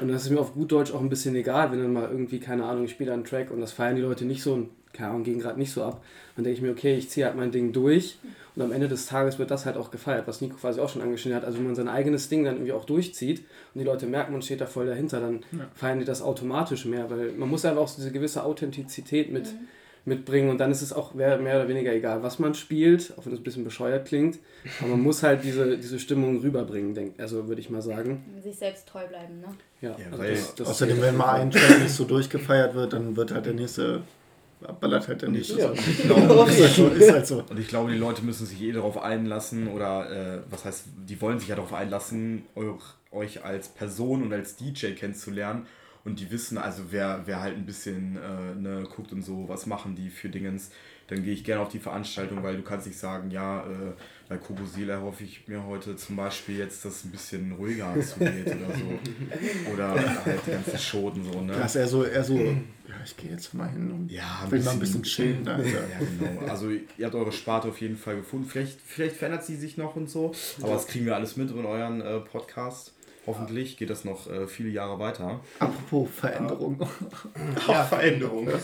Und das ist mir auf gut Deutsch auch ein bisschen egal, wenn dann mal irgendwie, keine Ahnung, ich spiele einen Track und das feiern die Leute nicht so und keine Ahnung, gehen gerade nicht so ab. Dann denke ich mir, okay, ich ziehe halt mein Ding durch und am Ende des Tages wird das halt auch gefeiert, was Nico quasi auch schon angeschnitten hat. Also wenn man sein eigenes Ding dann irgendwie auch durchzieht und die Leute merken, man steht da voll dahinter, dann ja. feiern die das automatisch mehr, weil man muss einfach auch diese gewisse Authentizität mit, mhm mitbringen und dann ist es auch mehr, mehr oder weniger egal, was man spielt, auch wenn es ein bisschen bescheuert klingt, aber man muss halt diese, diese Stimmung rüberbringen, denk, also würde ich mal sagen. Sich selbst treu bleiben, ne? Ja, ja also das, das außerdem, wenn mal ein Track nicht so durchgefeiert wird, dann wird halt der nächste ballert halt der nächste. Ja. Ich glaube, ist, halt ist halt so. Und ich glaube, die Leute müssen sich eh darauf einlassen oder äh, was heißt, die wollen sich ja darauf einlassen, euch als Person und als DJ kennenzulernen und die wissen, also wer, wer halt ein bisschen äh, ne, guckt und so, was machen die für Dingens, dann gehe ich gerne auf die Veranstaltung, weil du kannst nicht sagen, ja, äh, bei Kobosila hoffe ich mir heute zum Beispiel jetzt, dass es ein bisschen ruhiger zugeht oder so. Oder halt die ganzen Schoten so, ne? Ist eher so, eher so, ja, ich gehe jetzt mal hin und ja, will mal ein bisschen chillen. Alter. Ja, genau. Also ihr habt eure Sparte auf jeden Fall gefunden. Vielleicht, vielleicht verändert sie sich noch und so, aber das kriegen wir alles mit in euren äh, Podcast. Hoffentlich geht das noch äh, viele Jahre weiter. Apropos Veränderung. Ja, Veränderung. äh,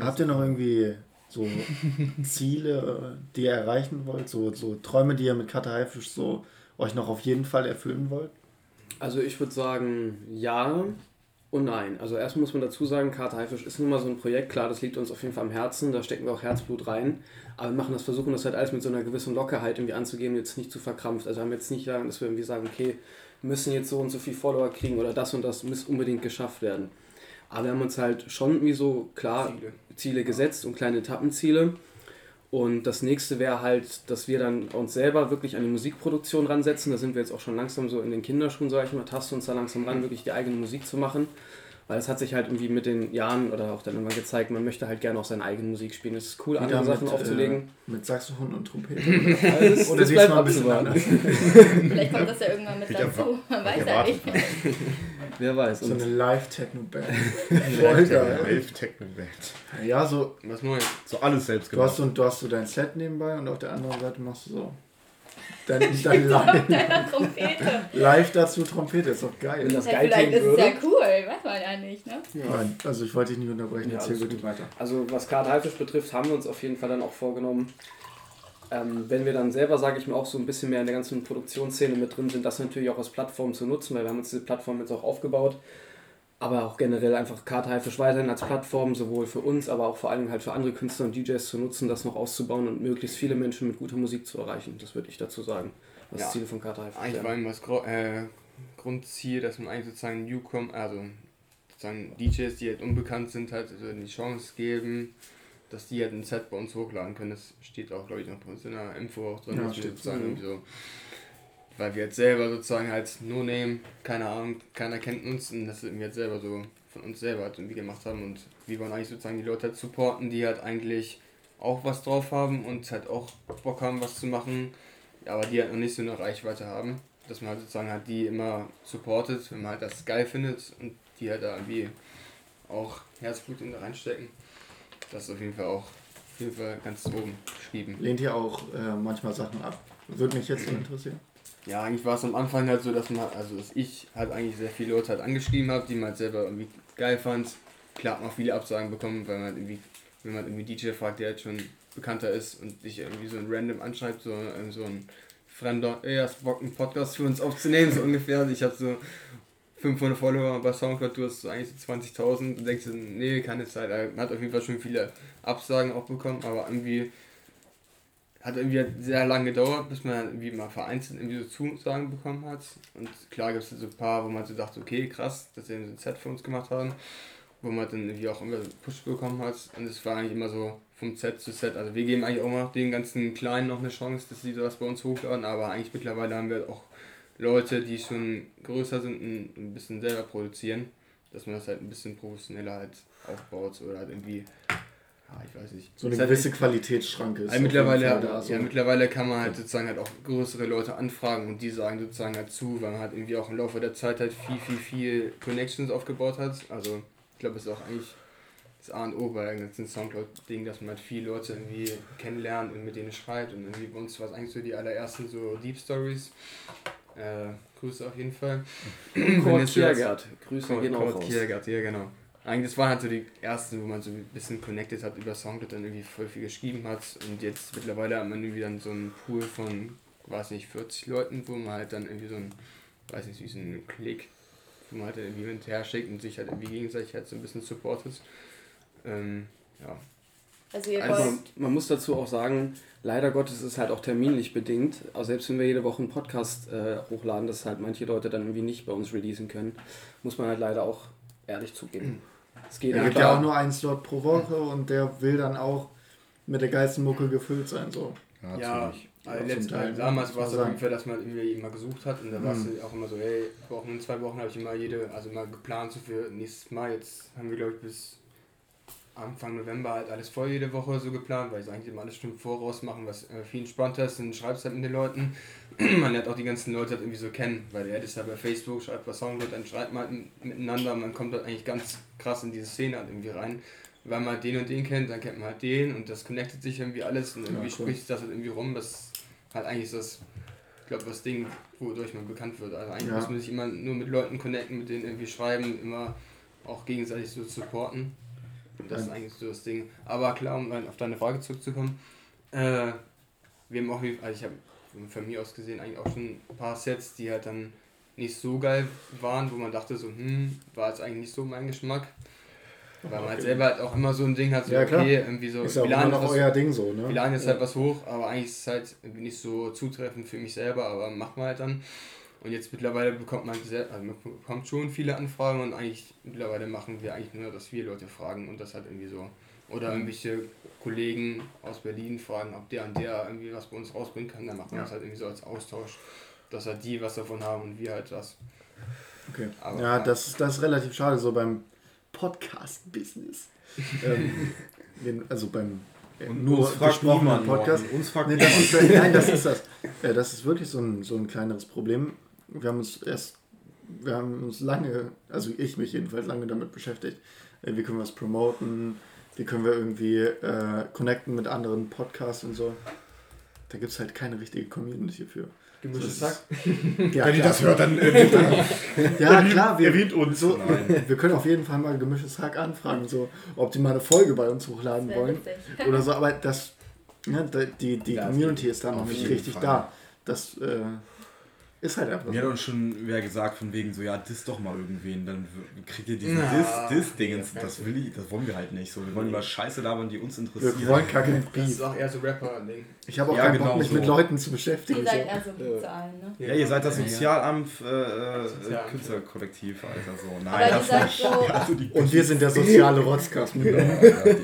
Habt ihr noch irgendwie so Ziele, die ihr erreichen wollt? So, so Träume, die ihr mit Kata Haifisch so euch noch auf jeden Fall erfüllen wollt? Also ich würde sagen, ja und nein. Also erstmal muss man dazu sagen, Kata Haifisch ist nun mal so ein Projekt. Klar, das liegt uns auf jeden Fall am Herzen. Da stecken wir auch Herzblut rein. Aber wir machen das, versuchen das halt alles mit so einer gewissen Lockerheit irgendwie anzugehen, jetzt nicht zu verkrampft. Also haben wir jetzt nicht sagen, dass wir irgendwie sagen, okay, müssen jetzt so und so viel Follower kriegen oder das und das muss unbedingt geschafft werden. Aber wir haben uns halt schon irgendwie so klar Ziele, Ziele gesetzt und kleine Etappenziele. Und das nächste wäre halt, dass wir dann uns selber wirklich an die Musikproduktion ransetzen. Da sind wir jetzt auch schon langsam so in den Kinderschuhen, sage ich mal, tasten uns da langsam ran, wirklich die eigene Musik zu machen. Weil es hat sich halt irgendwie mit den Jahren oder auch dann immer gezeigt, man möchte halt gerne auch seine eigene Musik spielen. Es ist cool, andere Sachen mit, aufzulegen. Äh, mit Saxophon und Trompete. Alles, oder das bleibt mal ein bisschen anders. Vielleicht kommt das ja irgendwann mit dazu. Man weiß ja nicht. Wer weiß. So eine Live-Techno-Band. Live-Techno-Band. Ja, so. Was nur So alles selbst gemacht. Du hast, so, du hast so dein Set nebenbei und auf der anderen Seite machst du so dann, dann live, Trompete. live dazu Trompete, ist doch geil. Wenn das ja, geil vielleicht ist es ja cool, weiß man ja nicht, ne? Ja. Also ich wollte dich nicht unterbrechen, ja, erzähl bitte weiter. Also was Karte Haifisch betrifft, haben wir uns auf jeden Fall dann auch vorgenommen, ähm, wenn wir dann selber, sage ich mal, auch so ein bisschen mehr in der ganzen Produktionsszene mit drin sind, das natürlich auch als Plattform zu nutzen, weil wir haben uns diese Plattform jetzt auch aufgebaut aber auch generell einfach Karte Haifisch weiterhin als Plattform, sowohl für uns, aber auch vor allem halt für andere Künstler und DJs zu nutzen, das noch auszubauen und möglichst viele Menschen mit guter Musik zu erreichen. Das würde ich dazu sagen, was ja, Ziele von Karte Haifisch Eigentlich war immer das Gro äh, Grundziel, dass man eigentlich sozusagen Newcom, also sozusagen DJs, die halt unbekannt sind, halt also die Chance geben, dass die halt ein Set bei uns hochladen können. Das steht auch, glaube ich, noch bei uns in der Info auch drin, ja, dass wir sozusagen irgendwie so weil wir jetzt selber sozusagen halt No Name, keine Ahnung, keiner kennt uns und das wir jetzt selber so von uns selber halt irgendwie gemacht haben und wir wollen eigentlich sozusagen die Leute halt supporten, die halt eigentlich auch was drauf haben und halt auch Bock haben, was zu machen. aber die halt noch nicht so eine Reichweite haben, dass man halt sozusagen halt die immer supportet, wenn man halt das geil findet und die halt da irgendwie auch Herzblut in da reinstecken. Das ist auf jeden Fall auch auf jeden Fall ganz oben geschrieben. Lehnt ihr auch äh, manchmal Sachen ab? Würde mich jetzt interessieren. Ja, eigentlich war es am Anfang halt so, dass man, also dass ich halt eigentlich sehr viele Leute halt angeschrieben habe, die man halt selber irgendwie geil fand. Klar hat man auch viele Absagen bekommen, weil man irgendwie, wenn man irgendwie DJ fragt, der halt schon bekannter ist und dich irgendwie so ein random anschreibt, so, so ein Fremder, ey, hast Bock einen Podcast für uns aufzunehmen, so ungefähr. Ich habe so 500 Follower bei Soundcloud, du hast so eigentlich so 20.000 und denkst nee, keine Zeit. Man hat auf jeden Fall schon viele Absagen auch bekommen, aber irgendwie hat irgendwie sehr lange gedauert, bis man irgendwie mal vereinzelt irgendwie so Zusagen bekommen hat. Und klar gibt es so ein paar, wo man so dachte, okay, krass, dass sie ein Set für uns gemacht haben, wo man dann irgendwie auch immer Push bekommen hat. Und es war eigentlich immer so vom Set zu Set. Also wir geben eigentlich auch noch den ganzen Kleinen noch eine Chance, dass sie sowas bei uns hochladen, aber eigentlich mittlerweile haben wir auch Leute, die schon größer sind und ein bisschen selber produzieren, dass man das halt ein bisschen professioneller halt aufbaut oder halt irgendwie ja, ich weiß nicht. So eine gewisse Qualitätsschranke ist. Also mittlerweile, da, so. ja, mittlerweile kann man halt sozusagen halt auch größere Leute anfragen und die sagen sozusagen halt zu, weil man halt irgendwie auch im Laufe der Zeit halt viel, viel, viel Connections aufgebaut hat. Also ich glaube, es ist auch eigentlich das A und O bei dem ganzen Soundcloud-Ding, dass man halt viele Leute irgendwie kennenlernt und mit denen schreibt und irgendwie bei uns war es eigentlich so die allerersten so Deep Stories. Äh, Grüße auf jeden Fall. Kurt Kiergard. Grüße gehen auch raus. Kiergard, ja genau. Eigentlich, das waren halt so die ersten, wo man so ein bisschen connected hat über Soundcloud, dann irgendwie voll viel geschrieben hat. Und jetzt mittlerweile hat man irgendwie dann so einen Pool von, weiß nicht, 40 Leuten, wo man halt dann irgendwie so ein, weiß nicht, wie so ein Klick, wo man halt irgendwie hin und her schickt und sich halt irgendwie gegenseitig halt so ein bisschen supportet. Ähm, ja. Also, also man muss dazu auch sagen, leider Gottes ist es halt auch terminlich bedingt. Auch selbst wenn wir jede Woche einen Podcast äh, hochladen, dass halt manche Leute dann irgendwie nicht bei uns releasen können, muss man halt leider auch ehrlich zugeben. Es geht ja, gibt ja auch nur einen Slot pro Woche und der will dann auch mit der geilsten Mucke gefüllt sein. So. Ja, ja also letzten, Teil, damals war es jeden Fall, dass man irgendwie immer gesucht hat und da war es mhm. auch immer so, hey, Wochen, in zwei Wochen habe ich immer jede, also immer geplant so für nächstes Mal. Jetzt haben wir glaube ich bis Anfang November halt alles voll jede Woche so geplant, weil ich eigentlich immer alles Stunden voraus machen, was äh, viel entspannter ist, dann schreibst halt mit den Leuten. man lernt auch die ganzen Leute halt irgendwie so kennen, weil er ist ja bei Facebook, schreibt bei Soundcloud, dann schreibt man halt miteinander, man kommt halt eigentlich ganz krass in diese Szene halt irgendwie rein. Weil man halt den und den kennt, dann kennt man halt den und das connectet sich irgendwie alles und irgendwie ja, cool. spricht das halt irgendwie rum, das halt eigentlich das, ich glaube, das Ding, wodurch man bekannt wird. Also eigentlich ja. muss man sich immer nur mit Leuten connecten, mit denen irgendwie schreiben, immer auch gegenseitig so supporten. Das ist eigentlich so das Ding. Aber klar, um auf deine Frage zurückzukommen, äh, wir haben auch, also ich habe von mir aus gesehen eigentlich auch schon ein paar Sets, die halt dann nicht so geil waren, wo man dachte so, hm, war jetzt eigentlich nicht so mein Geschmack. Weil man halt selber halt auch immer so ein Ding hat, so, ja, okay, irgendwie so, ist ja auch noch euer Ding so, ne? Milan ist ja. halt was hoch, aber eigentlich ist es halt nicht so zutreffend für mich selber, aber macht man halt dann. Und jetzt mittlerweile bekommt man, also man bekommt schon viele Anfragen und eigentlich mittlerweile machen wir eigentlich nur, dass wir Leute fragen und das halt irgendwie so. Oder mhm. irgendwelche Kollegen aus Berlin fragen, ob der und der irgendwie was bei uns rausbringen kann, dann macht man ja. das halt irgendwie so als Austausch, dass halt die was davon haben und wir halt was. Okay. Aber, ja, das, das ist relativ schade, so beim Podcast-Business. ähm, also beim äh, nur gesprochenen Podcast. Uns fragt nee, das ist, nein, das ist das. Äh, das ist wirklich so ein, so ein kleineres Problem wir haben uns erst, wir haben uns lange, also ich mich jedenfalls lange damit beschäftigt, äh, wie können wir es promoten, wie können wir irgendwie äh, connecten mit anderen Podcasts und so. Da gibt es halt keine richtige Community für. Gemischtes Sack. Ja, Wenn ihr das hört, dann äh, Ja, klar, wir, so, wir können auf jeden Fall mal gemischtes Hack anfragen, so, ob die mal eine Folge bei uns hochladen wollen. Oder so, aber das, ja, die, die Community ist da noch nicht richtig Fall. da. Das, äh, ist halt einfach Mir so. hat uns schon wer gesagt, von wegen so, ja, diss doch mal irgendwen, dann kriegt ihr diesen ja. Diss-Dingens. Diss das will ich, das wollen wir halt nicht so. Wir wollen über Scheiße labern, die uns interessieren. Wir wollen kacke Beef. Das ist auch eher so Rapper-Ding. Ich habe auch ja, keinen genau Bock, mich so. mit Leuten zu beschäftigen. Ihr seid eher so allen, ne? Ja, ihr seid das Sozialamt äh, äh, Künstlerkollektiv, Alter, so. Nein, das nicht. So also Und wir sind der soziale Rotzkast.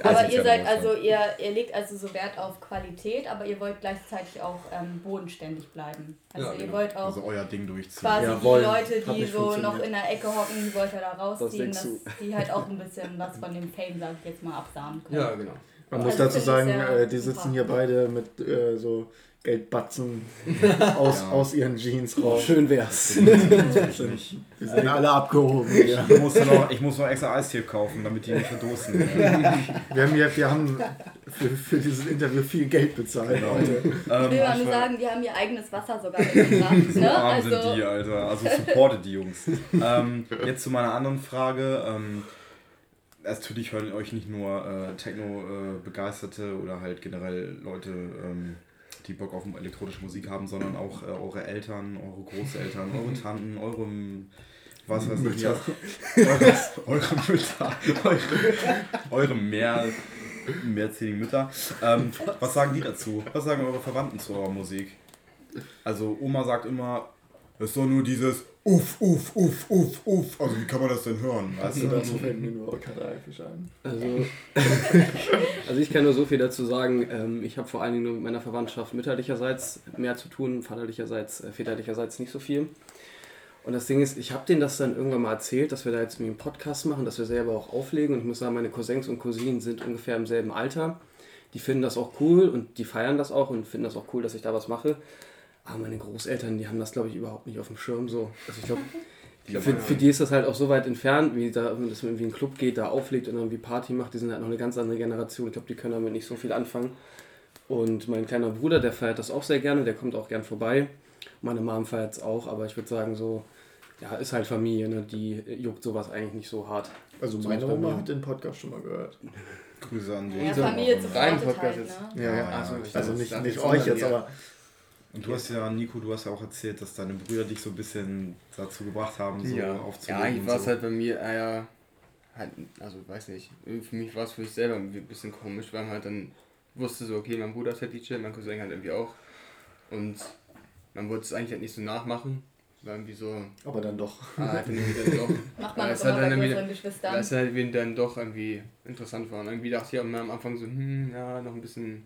aber ihr seid also, ihr, ihr legt also so Wert auf Qualität, aber ihr wollt gleichzeitig auch ähm, bodenständig bleiben. Also ihr genau. wollt auch... Euer Ding durchziehen. Quasi ja, die Leute, die so noch in der Ecke hocken, die wollt ihr da rausziehen, dass die halt auch ein bisschen was von dem Fame, sag ich jetzt mal, absahen können. Ja, genau. Man also muss dazu sagen, ja äh, die sitzen hier beide mit äh, so Geldbatzen aus, ja. aus ihren Jeans raus. Schön wär's. Wir sind alle abgehoben. Ja. Ich, muss noch, ich muss noch extra Eistee kaufen, damit die nicht verdursten. wir haben, ja, wir haben für, für dieses Interview viel Geld bezahlt genau. heute. Ähm, ich will mal nur sagen, die haben ihr eigenes Wasser sogar mitgebracht. so ne? arm also. sind die, Alter. Also supportet die Jungs. Ähm, jetzt zu meiner anderen Frage. Ähm, natürlich hören euch nicht nur äh, Techno-Begeisterte äh, oder halt generell Leute, ähm, die Bock auf elektronische Musik haben, sondern auch äh, eure Eltern, eure Großeltern, eure Tanten, eure was weiß ich, ja, eure, eure Mütter, eure, eure mehr, mehrzähligen Mütter. Ähm, was sagen die dazu? Was sagen eure Verwandten zu eurer Musik? Also Oma sagt immer, es ist doch nur dieses Uff, uff, uff, uff, uff. Also wie kann man das denn hören? Weißt du, dazu fällt mir nur Karteifisch ein. Also, also ich kann nur so viel dazu sagen. Ähm, ich habe vor allen Dingen nur mit meiner Verwandtschaft mütterlicherseits mehr zu tun, vaterlicherseits, äh, väterlicherseits nicht so viel. Und das Ding ist, ich habe denen das dann irgendwann mal erzählt, dass wir da jetzt einen Podcast machen, dass wir selber auch auflegen. Und ich muss sagen, meine Cousins und Cousinen sind ungefähr im selben Alter. Die finden das auch cool und die feiern das auch und finden das auch cool, dass ich da was mache. Aber meine Großeltern, die haben das, glaube ich, überhaupt nicht auf dem Schirm so. Also ich glaube, für, für die ist das halt auch so weit entfernt, wie da, dass man irgendwie in einen Club geht, da auflegt und irgendwie Party macht. Die sind halt noch eine ganz andere Generation. Ich glaube, die können damit nicht so viel anfangen. Und mein kleiner Bruder, der feiert das auch sehr gerne, der kommt auch gern vorbei. Meine Mom feiert es auch, aber ich würde sagen, so, ja, ist halt Familie, ne? die juckt sowas eigentlich nicht so hart. Also meine Oma hat den Podcast schon mal gehört. Grüße an die. Ja, Familie zu Podcast halt, ne? Ja, ja, also, also nicht, nicht euch jetzt, aber und du hast ja, Nico, du hast ja auch erzählt, dass deine Brüder dich so ein bisschen dazu gebracht haben, so ja. aufzulegen. Ja, ich war es so. halt bei mir eher, halt, also weiß nicht, für mich war es für mich selber ein bisschen komisch, weil man halt dann wusste so, okay, mein Bruder ist halt DJ, mein Cousin halt irgendwie auch. Und man wollte es eigentlich halt nicht so nachmachen. War irgendwie so. Aber dann doch. Ah, halt dann doch. Macht man das halt dann irgendwie, Geschwistern. Weil es halt dann doch irgendwie interessant war. Und irgendwie dachte ich auch am Anfang so, hm, ja, noch ein bisschen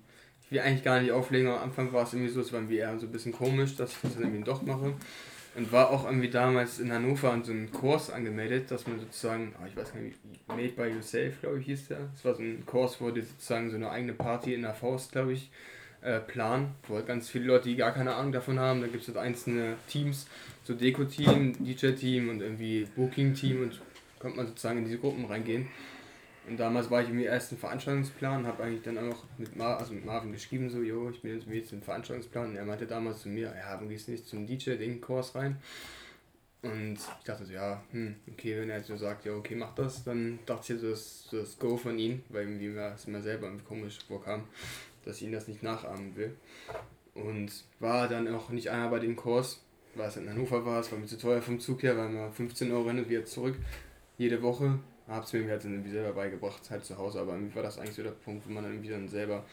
ich will eigentlich gar nicht auflegen, am Anfang war es irgendwie so, es war irgendwie eher so ein bisschen komisch, dass ich das irgendwie doch mache. Und war auch irgendwie damals in Hannover an so einem Kurs angemeldet, dass man sozusagen, oh, ich weiß gar nicht, Made by Yourself, glaube ich, hieß der. Es war so ein Kurs, wo die sozusagen so eine eigene Party in der Faust, glaube ich, äh, planen, wo halt ganz viele Leute, die gar keine Ahnung davon haben, da gibt es halt einzelne Teams, so Deko-Team, DJ-Team und irgendwie Booking-Team und kommt man sozusagen in diese Gruppen reingehen. Und damals war ich im ersten Veranstaltungsplan, habe eigentlich dann auch mit, Mar also mit Marvin geschrieben, so, jo, ich bin jetzt mit im Veranstaltungsplan. Und er meinte damals zu mir, ja, du gehst nicht zum DJ-Ding-Kurs rein. Und ich dachte so, ja, hm, okay, wenn er jetzt so sagt, ja, okay, mach das, dann dachte ich so, das, das Go von ihm, weil irgendwie mir es immer selber komisch vorkam, dass ich ihn das nicht nachahmen will. Und war dann auch nicht einer bei dem Kurs, weil es in Hannover war, es war mir zu teuer vom Zug her, weil wir 15 Euro hin und wieder zurück, jede Woche habe es mir halt irgendwie selber beigebracht, halt zu Hause, aber irgendwie war das eigentlich so der Punkt, wo man dann irgendwie dann selber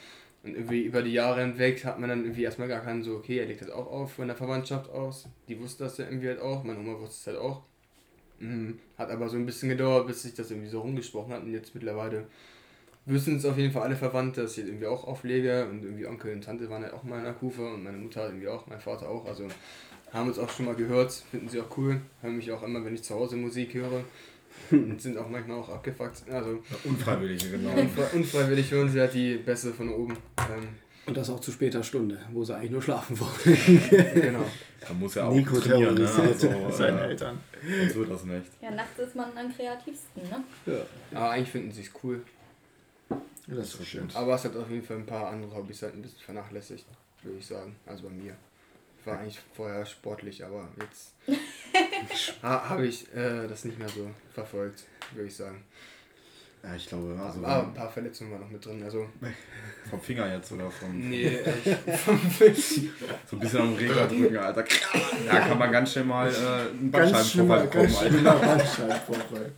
und irgendwie über die Jahre hinweg hat man dann irgendwie erstmal gar keinen so, okay, er legt das auch auf von der Verwandtschaft aus. Die wusste das ja irgendwie halt auch, meine Oma wusste es halt auch. Mhm. Hat aber so ein bisschen gedauert, bis sich das irgendwie so rumgesprochen hat und jetzt mittlerweile wissen es auf jeden Fall alle Verwandte, dass ich irgendwie auch auflege und irgendwie Onkel und Tante waren halt auch mal in der Kufe und meine Mutter irgendwie auch, mein Vater auch, also haben uns auch schon mal gehört, finden sie auch cool, hören mich auch immer, wenn ich zu Hause Musik höre und sind auch manchmal auch abgefuckt. Also, Unfreiwillige, genau. unfreiwillig hören sie halt die Bässe von oben. Ähm, und das auch zu später Stunde, wo sie eigentlich nur schlafen wollen. genau. Da muss ja auch Nico trainieren, ne? Also, seine äh, Eltern. Sonst wird das nicht. Ja, nachts ist man am kreativsten, ne? Ja. Aber eigentlich finden sie es cool. Das ist schön. Aber es hat auf jeden Fall ein paar andere Hobbys halt ein bisschen vernachlässigt, würde ich sagen. Also bei mir war eigentlich vorher sportlich, aber jetzt habe ich äh, das nicht mehr so verfolgt, würde ich sagen. Ja, ich glaube, also. Aber ein paar Verletzungen waren noch mit drin. Also vom Finger jetzt oder vom. Nee, echt. vom Fisch. so ein bisschen am Regler drücken, Alter. Da kann man ganz schnell mal äh, einen Bandscheibenvorfall bekommen, Alter. Bandscheibenvorfall.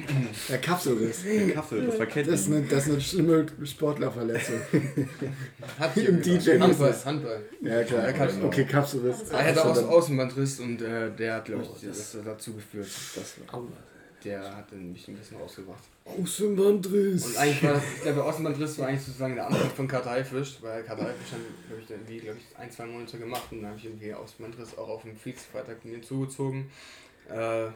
Der Kapselriss. Der Kapsel, das war Ketten. Das ist eine, das ist eine schlimme Sportlerverletzung. Hat Im DJ Handball. Handball. Ja, klar. Ja, okay, Kapselriss. Er hatte auch Außenbandriss und äh, der hat, glaube ich, oh, das, das dazu geführt. Das war der hat mich ein bisschen rausgebracht. Außenbandriss! Und eigentlich war das, ich glaube, Außenbandriss war eigentlich sozusagen der Anfang von Karteifisch, weil Karteifisch haben, glaube ich, irgendwie, glaube ich, ein, zwei Monate gemacht und dann habe ich irgendwie Außenbandriss auch auf dem Kriegsfreitag mir zugezogen, äh,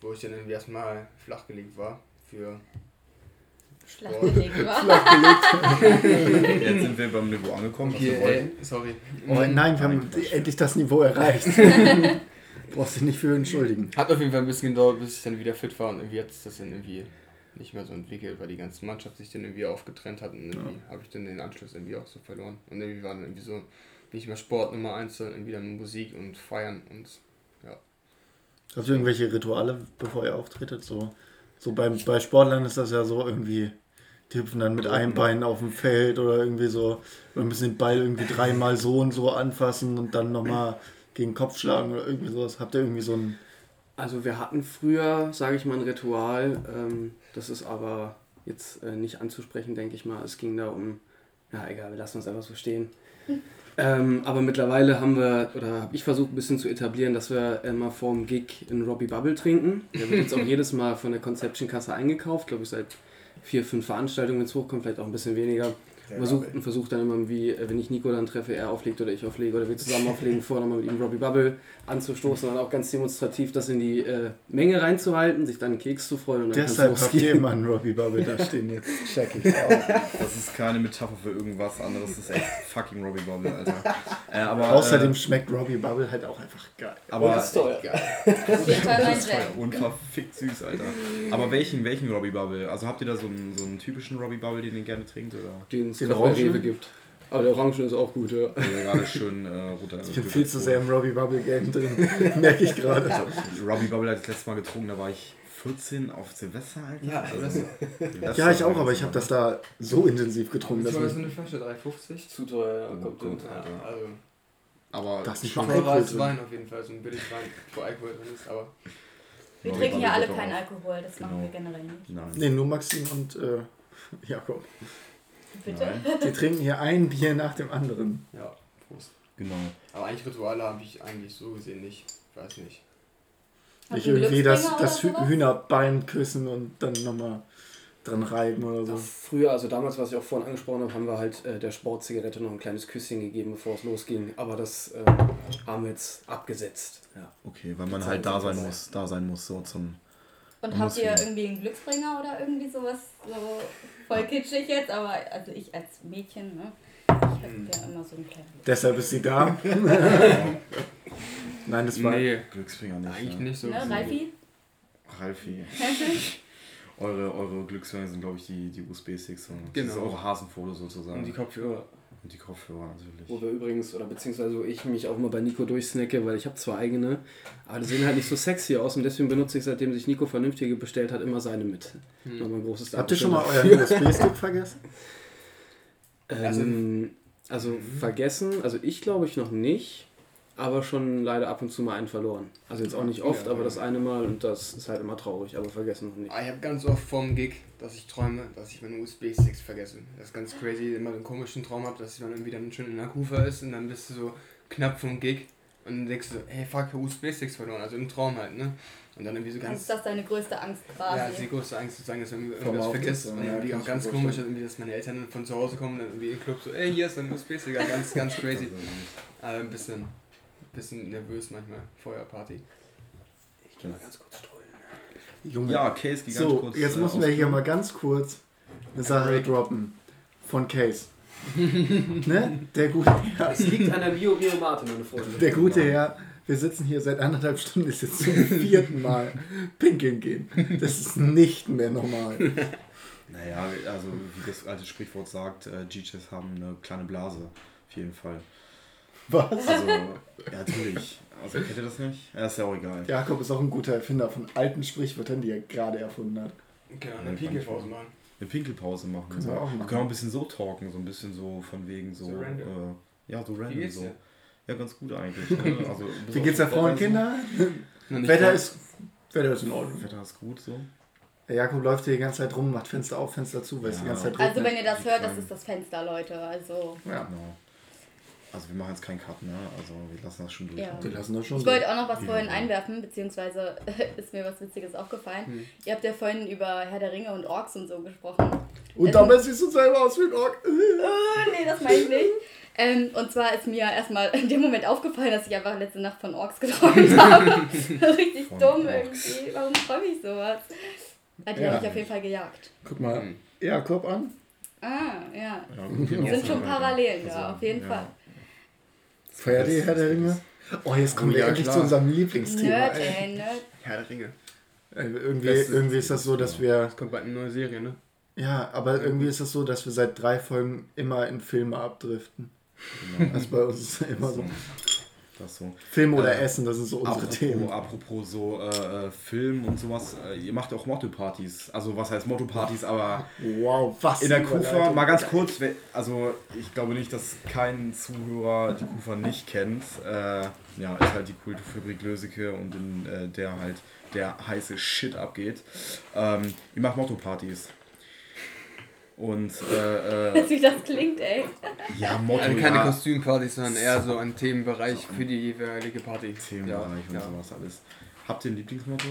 wo ich dann irgendwie erstmal flachgelegt war für Flachgelegt war. Jetzt sind wir beim Niveau angekommen, was Okay, wir ey, wollten. sorry. Oh nein, wir haben endlich das Niveau erreicht. Brauchst dich nicht für entschuldigen. Hat auf jeden Fall ein bisschen gedauert, bis ich dann wieder fit war und irgendwie hat sich das dann irgendwie nicht mehr so entwickelt, weil die ganze Mannschaft sich dann irgendwie aufgetrennt hat und irgendwie habe ich dann den Anschluss irgendwie auch so verloren. Und irgendwie war dann irgendwie so nicht mehr Sport Nummer eins, sondern irgendwie dann Musik und Feiern und Habt ihr irgendwelche Rituale, bevor ihr auftretet? So, so beim, bei Sportlern ist das ja so irgendwie, die hüpfen dann mit einem Bein auf dem Feld oder irgendwie so, oder müssen den Ball irgendwie dreimal so und so anfassen und dann nochmal gegen den Kopf schlagen oder irgendwie sowas. Habt ihr irgendwie so ein. Also wir hatten früher, sage ich mal, ein Ritual, ähm, das ist aber jetzt äh, nicht anzusprechen, denke ich mal. Es ging da um, ja egal, wir lassen uns einfach so stehen. Ähm, aber mittlerweile haben wir, oder habe ich versucht ein bisschen zu etablieren, dass wir immer vorm Gig in Robbie Bubble trinken. Der wird jetzt auch jedes Mal von der Conception Kasse eingekauft, glaube ich seit vier, fünf Veranstaltungen, wenn es hochkommt, vielleicht auch ein bisschen weniger. Versucht, und versucht dann immer, wie, äh, wenn ich Nico dann treffe, er auflegt oder ich auflege oder wir zusammen auflegen, vorher nochmal mit ihm Robbie Bubble anzustoßen und dann auch ganz demonstrativ das in die äh, Menge reinzuhalten, sich dann einen Keks zu freuen und dann Deshalb habt ihr immer einen Robbie Bubble da stehen. Jetzt check ich auch. Das ist keine Metapher für irgendwas anderes, das ist echt fucking Robbie Bubble, Alter. Äh, aber, Außerdem äh, schmeckt Robbie Bubble halt auch einfach geil. aber das ist Fall mein Das ist Jam. unverfickt süß, Alter. Aber welchen, welchen Robbie Bubble? Also habt ihr da so einen, so einen typischen Robbie Bubble, den ihr gerne trinkt? Oder Den es Den gerade bei Orangen? Rewe gibt. Aber der Orange ist auch gut, ja. oder gerade schön äh, runter? Ich bin viel zu sehr im Robbie Bubble Game drin, merke ich gerade. Robbie Bubble hat das letzte Mal getrunken, da war ich 14 auf Silvester, Alter. Ja, also, Silvester Ja, ich auch, aber ich habe das da so intensiv getrunken, Das dass war so eine Flasche 3,50. Zu teuer, ja. Oh Kommt Gott. Ja, also Aber Das ist nicht schon mal teurer als drin. Wein auf jeden Fall, so ein Billigwein, wo Alkohol drin ist, aber Wir Robbie trinken ja alle keinen Alkohol, das machen Genau. wir generell nicht. Nein. Nee, nur Maxim und äh, Jakob. Bitte? Nein. Die trinken hier ein Bier nach dem anderen. ja, Prost. Genau. Aber eigentlich Rituale habe ich eigentlich so gesehen nicht. Weiß nicht. Ihr einen irgendwie das, das? Hühnerbein küssen und dann nochmal dran reiben oder so. Früher, also damals, was ich auch vorhin angesprochen habe, haben wir halt äh, der Sportzigarette noch ein kleines Küsschen gegeben, bevor es losging. Aber das äh, haben wir jetzt abgesetzt. Ja. Okay, weil man Die halt da sein vorbei. muss, da sein muss, so zum. Und habt muss ihr irgendwie einen Glücksbringer oder irgendwie sowas? So voll kitschig jetzt, aber also ich als Mädchen, ne? Ich hab ja immer so einen kleinen. Deshalb ist sie da. Nein, das war. Nee, Glücksbringer nicht. eigentlich ne? nicht so. Ne, Ralfi? Ralfi. Eure, eure Glücksbringer sind, glaube ich, die, die USB-Sticks. So. Das Genau. ist eure Hasenfoto sozusagen. Und die Kopfhörer. Und die Kopfhörer natürlich. Wo wir übrigens, oder beziehungsweise wo ich mich auch immer bei Nico durchsnacke, weil ich habe zwei eigene, aber die sehen halt nicht so sexy aus und deswegen benutze ich, seitdem sich Nico vernünftige bestellt hat, immer seine mit. Nochmal ein großes Habt ihr schon mal euren USB-Stick vergessen? Ähm, also vergessen, also ich glaube ich noch nicht, aber schon leider ab und zu mal einen verloren. Also jetzt auch nicht oft, Ja. aber das eine Mal und das ist halt immer traurig, aber vergessen noch nicht. Ah, Ich habe ganz oft vorm Gig, dass ich träume, dass ich meine USB-Sticks vergesse. Das ist ganz crazy, immer so einen komischen Traum habe, dass man irgendwie dann schon in der Kufa ist und dann bist du so knapp vom Gig und dann denkst du, so, hey fuck, USB-Sticks verloren, also im Traum halt, ne? Und dann irgendwie so ganz. Ist das deine größte Angst quasi? Ja, das ist die größte Angst zu sagen, dass man Vom irgendwas vergisst. Und irgendwie kann auch ganz komisch, irgendwie, dass meine Eltern dann von zu Hause kommen und dann irgendwie im Club so, ey, hier ist dein USB-Stick, ganz, ganz crazy. Aber ein bisschen, bisschen nervös manchmal, Feuerparty. Ich gehe mal ganz kurz strollen. Junge. Ja, Case gigantisch so, kurz. jetzt äh, müssen wir hier mal ganz kurz eine Sache droppen. Von Case. ne? Der gute Herr. Es liegt an der Bio Bio Mate, meine Freunde. Der gute Herr. Wir sitzen hier seit anderthalb Stunden, ist jetzt zum vierten Mal pinkeln gehen. Das ist nicht mehr normal. Naja, also wie das alte Sprichwort sagt, äh, GJs haben eine kleine Blase. Auf jeden Fall. Was? Also, ja, natürlich. Also kennt ihr das nicht? Ja, ist ja auch egal. Jakob ist auch ein guter Erfinder von alten Sprichwörtern, die er gerade erfunden hat. Genau, eine Pinkelpause machen. Eine Pinkelpause machen. Können wir auch machen. Wir können auch ein bisschen so talken, so ein bisschen so von wegen so. So random. Äh, ja, so random so. dir? Ja, ganz gut eigentlich. Ne? Also, Wie geht's der das Frau und Kinder? Wetter ist, Wetter ist in. Ordnung. Wetter ist gut so. Der Jakob läuft hier die ganze Zeit rum, macht Fenster auf, Fenster zu, weil es die Ja. ganze Zeit Also wenn ihr das hört, das ist das Fenster, Leute. Also Ja, Genau. Also wir machen jetzt keinen Cut, ne? Also wir lassen das schon durch. Ja. wir lassen das schon ich so. wollte auch noch was Ja. vorhin einwerfen, beziehungsweise ist mir was Witziges aufgefallen. Hm. Ihr habt ja vorhin über Herr der Ringe und Orks und so gesprochen. Und dabei siehst du selber aus wie ein Ork. Äh, nee, das meine ich nicht. Ähm, und zwar ist mir erstmal in dem Moment aufgefallen, dass ich einfach letzte Nacht von Orks geträumt habe. Richtig Von dumm Orks. irgendwie. Warum träume ich sowas? Ja, die Ja. habe ich auf jeden Fall gejagt. Guck mal, Hm. Jakob an. Ah, ja. ja sind schon Parallelen da, also, auf jeden ja. Fall. Feiert ihr Herr der Ringe? Oh, jetzt kommen oh, wir ja, endlich klar. zu unserem Lieblingsthema. Nerd, ey, Nerd. Herr der Ringe. Irgendwie, das irgendwie ist das so, dass wir. Es kommt bald eine neue Serie, ne? Ja, aber irgendwie ist das so, dass wir seit drei Folgen immer in Filme abdriften. Genau. Das ist bei uns immer so. So. Film oder äh, Essen, das ist so unsere apropos, Themen. Apropos so äh, äh, Film und sowas, äh, ihr macht auch Motto-Partys. Also was heißt Motto-Partys, aber wow, was in der Kufa, mal ganz kurz, also ich glaube nicht, dass kein Zuhörer die Kufa nicht kennt. Äh, ja, ist halt die Kulturfabrik Löseke und in äh, der halt der heiße Shit abgeht. Ähm, ihr macht Motto-Partys. Und äh, äh, wie das klingt, ey. Ja, Motto, also keine ja. Kostümpartys, sondern eher so ein Themenbereich für die jeweilige Party. Themenbereich ja. und ja. sowas alles. Habt ihr ein Lieblingsmotto?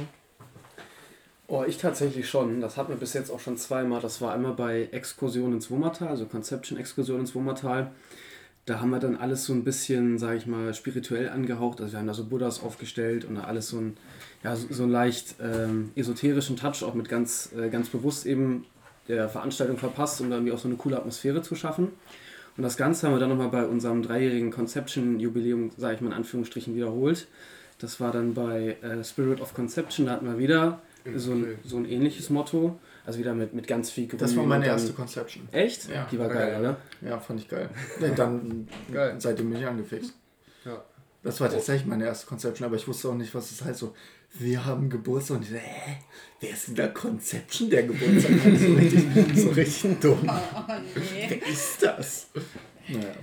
Oh, ich tatsächlich schon. Das hatten wir bis jetzt auch schon zweimal. Das war einmal bei Exkursion ins Wummertal, also Conception Exkursion ins Wummertal. Da haben wir dann alles so ein bisschen, sage ich mal, spirituell angehaucht. Also wir haben da so Buddhas aufgestellt und da alles so ein, ja, so, so einen leicht ähm, esoterischen Touch, auch mit ganz, äh, ganz bewusst eben der Veranstaltung verpasst, um dann irgendwie auch so eine coole Atmosphäre zu schaffen. Und das Ganze haben wir dann nochmal bei unserem dreijährigen Conception-Jubiläum, sage ich mal in Anführungsstrichen, wiederholt. Das war dann bei äh, Spirit of Conception, da hatten wir wieder so ein, so ein ähnliches Motto. Also wieder mit, mit ganz viel Grün. Das war meine erste Conception. Echt? Ja. Die war geil, geil, oder? Ja, fand ich geil. dann geil. seitdem bin ich angefixt. Ja. Das war tatsächlich meine erste Conception, aber ich wusste auch nicht, was das heißt. So, wir haben Geburtstag und ich so, hä? Wer ist denn da Conception, der Geburtstag hat? So richtig, so richtig dumm. Oh, nee. Wer ist das? Naja.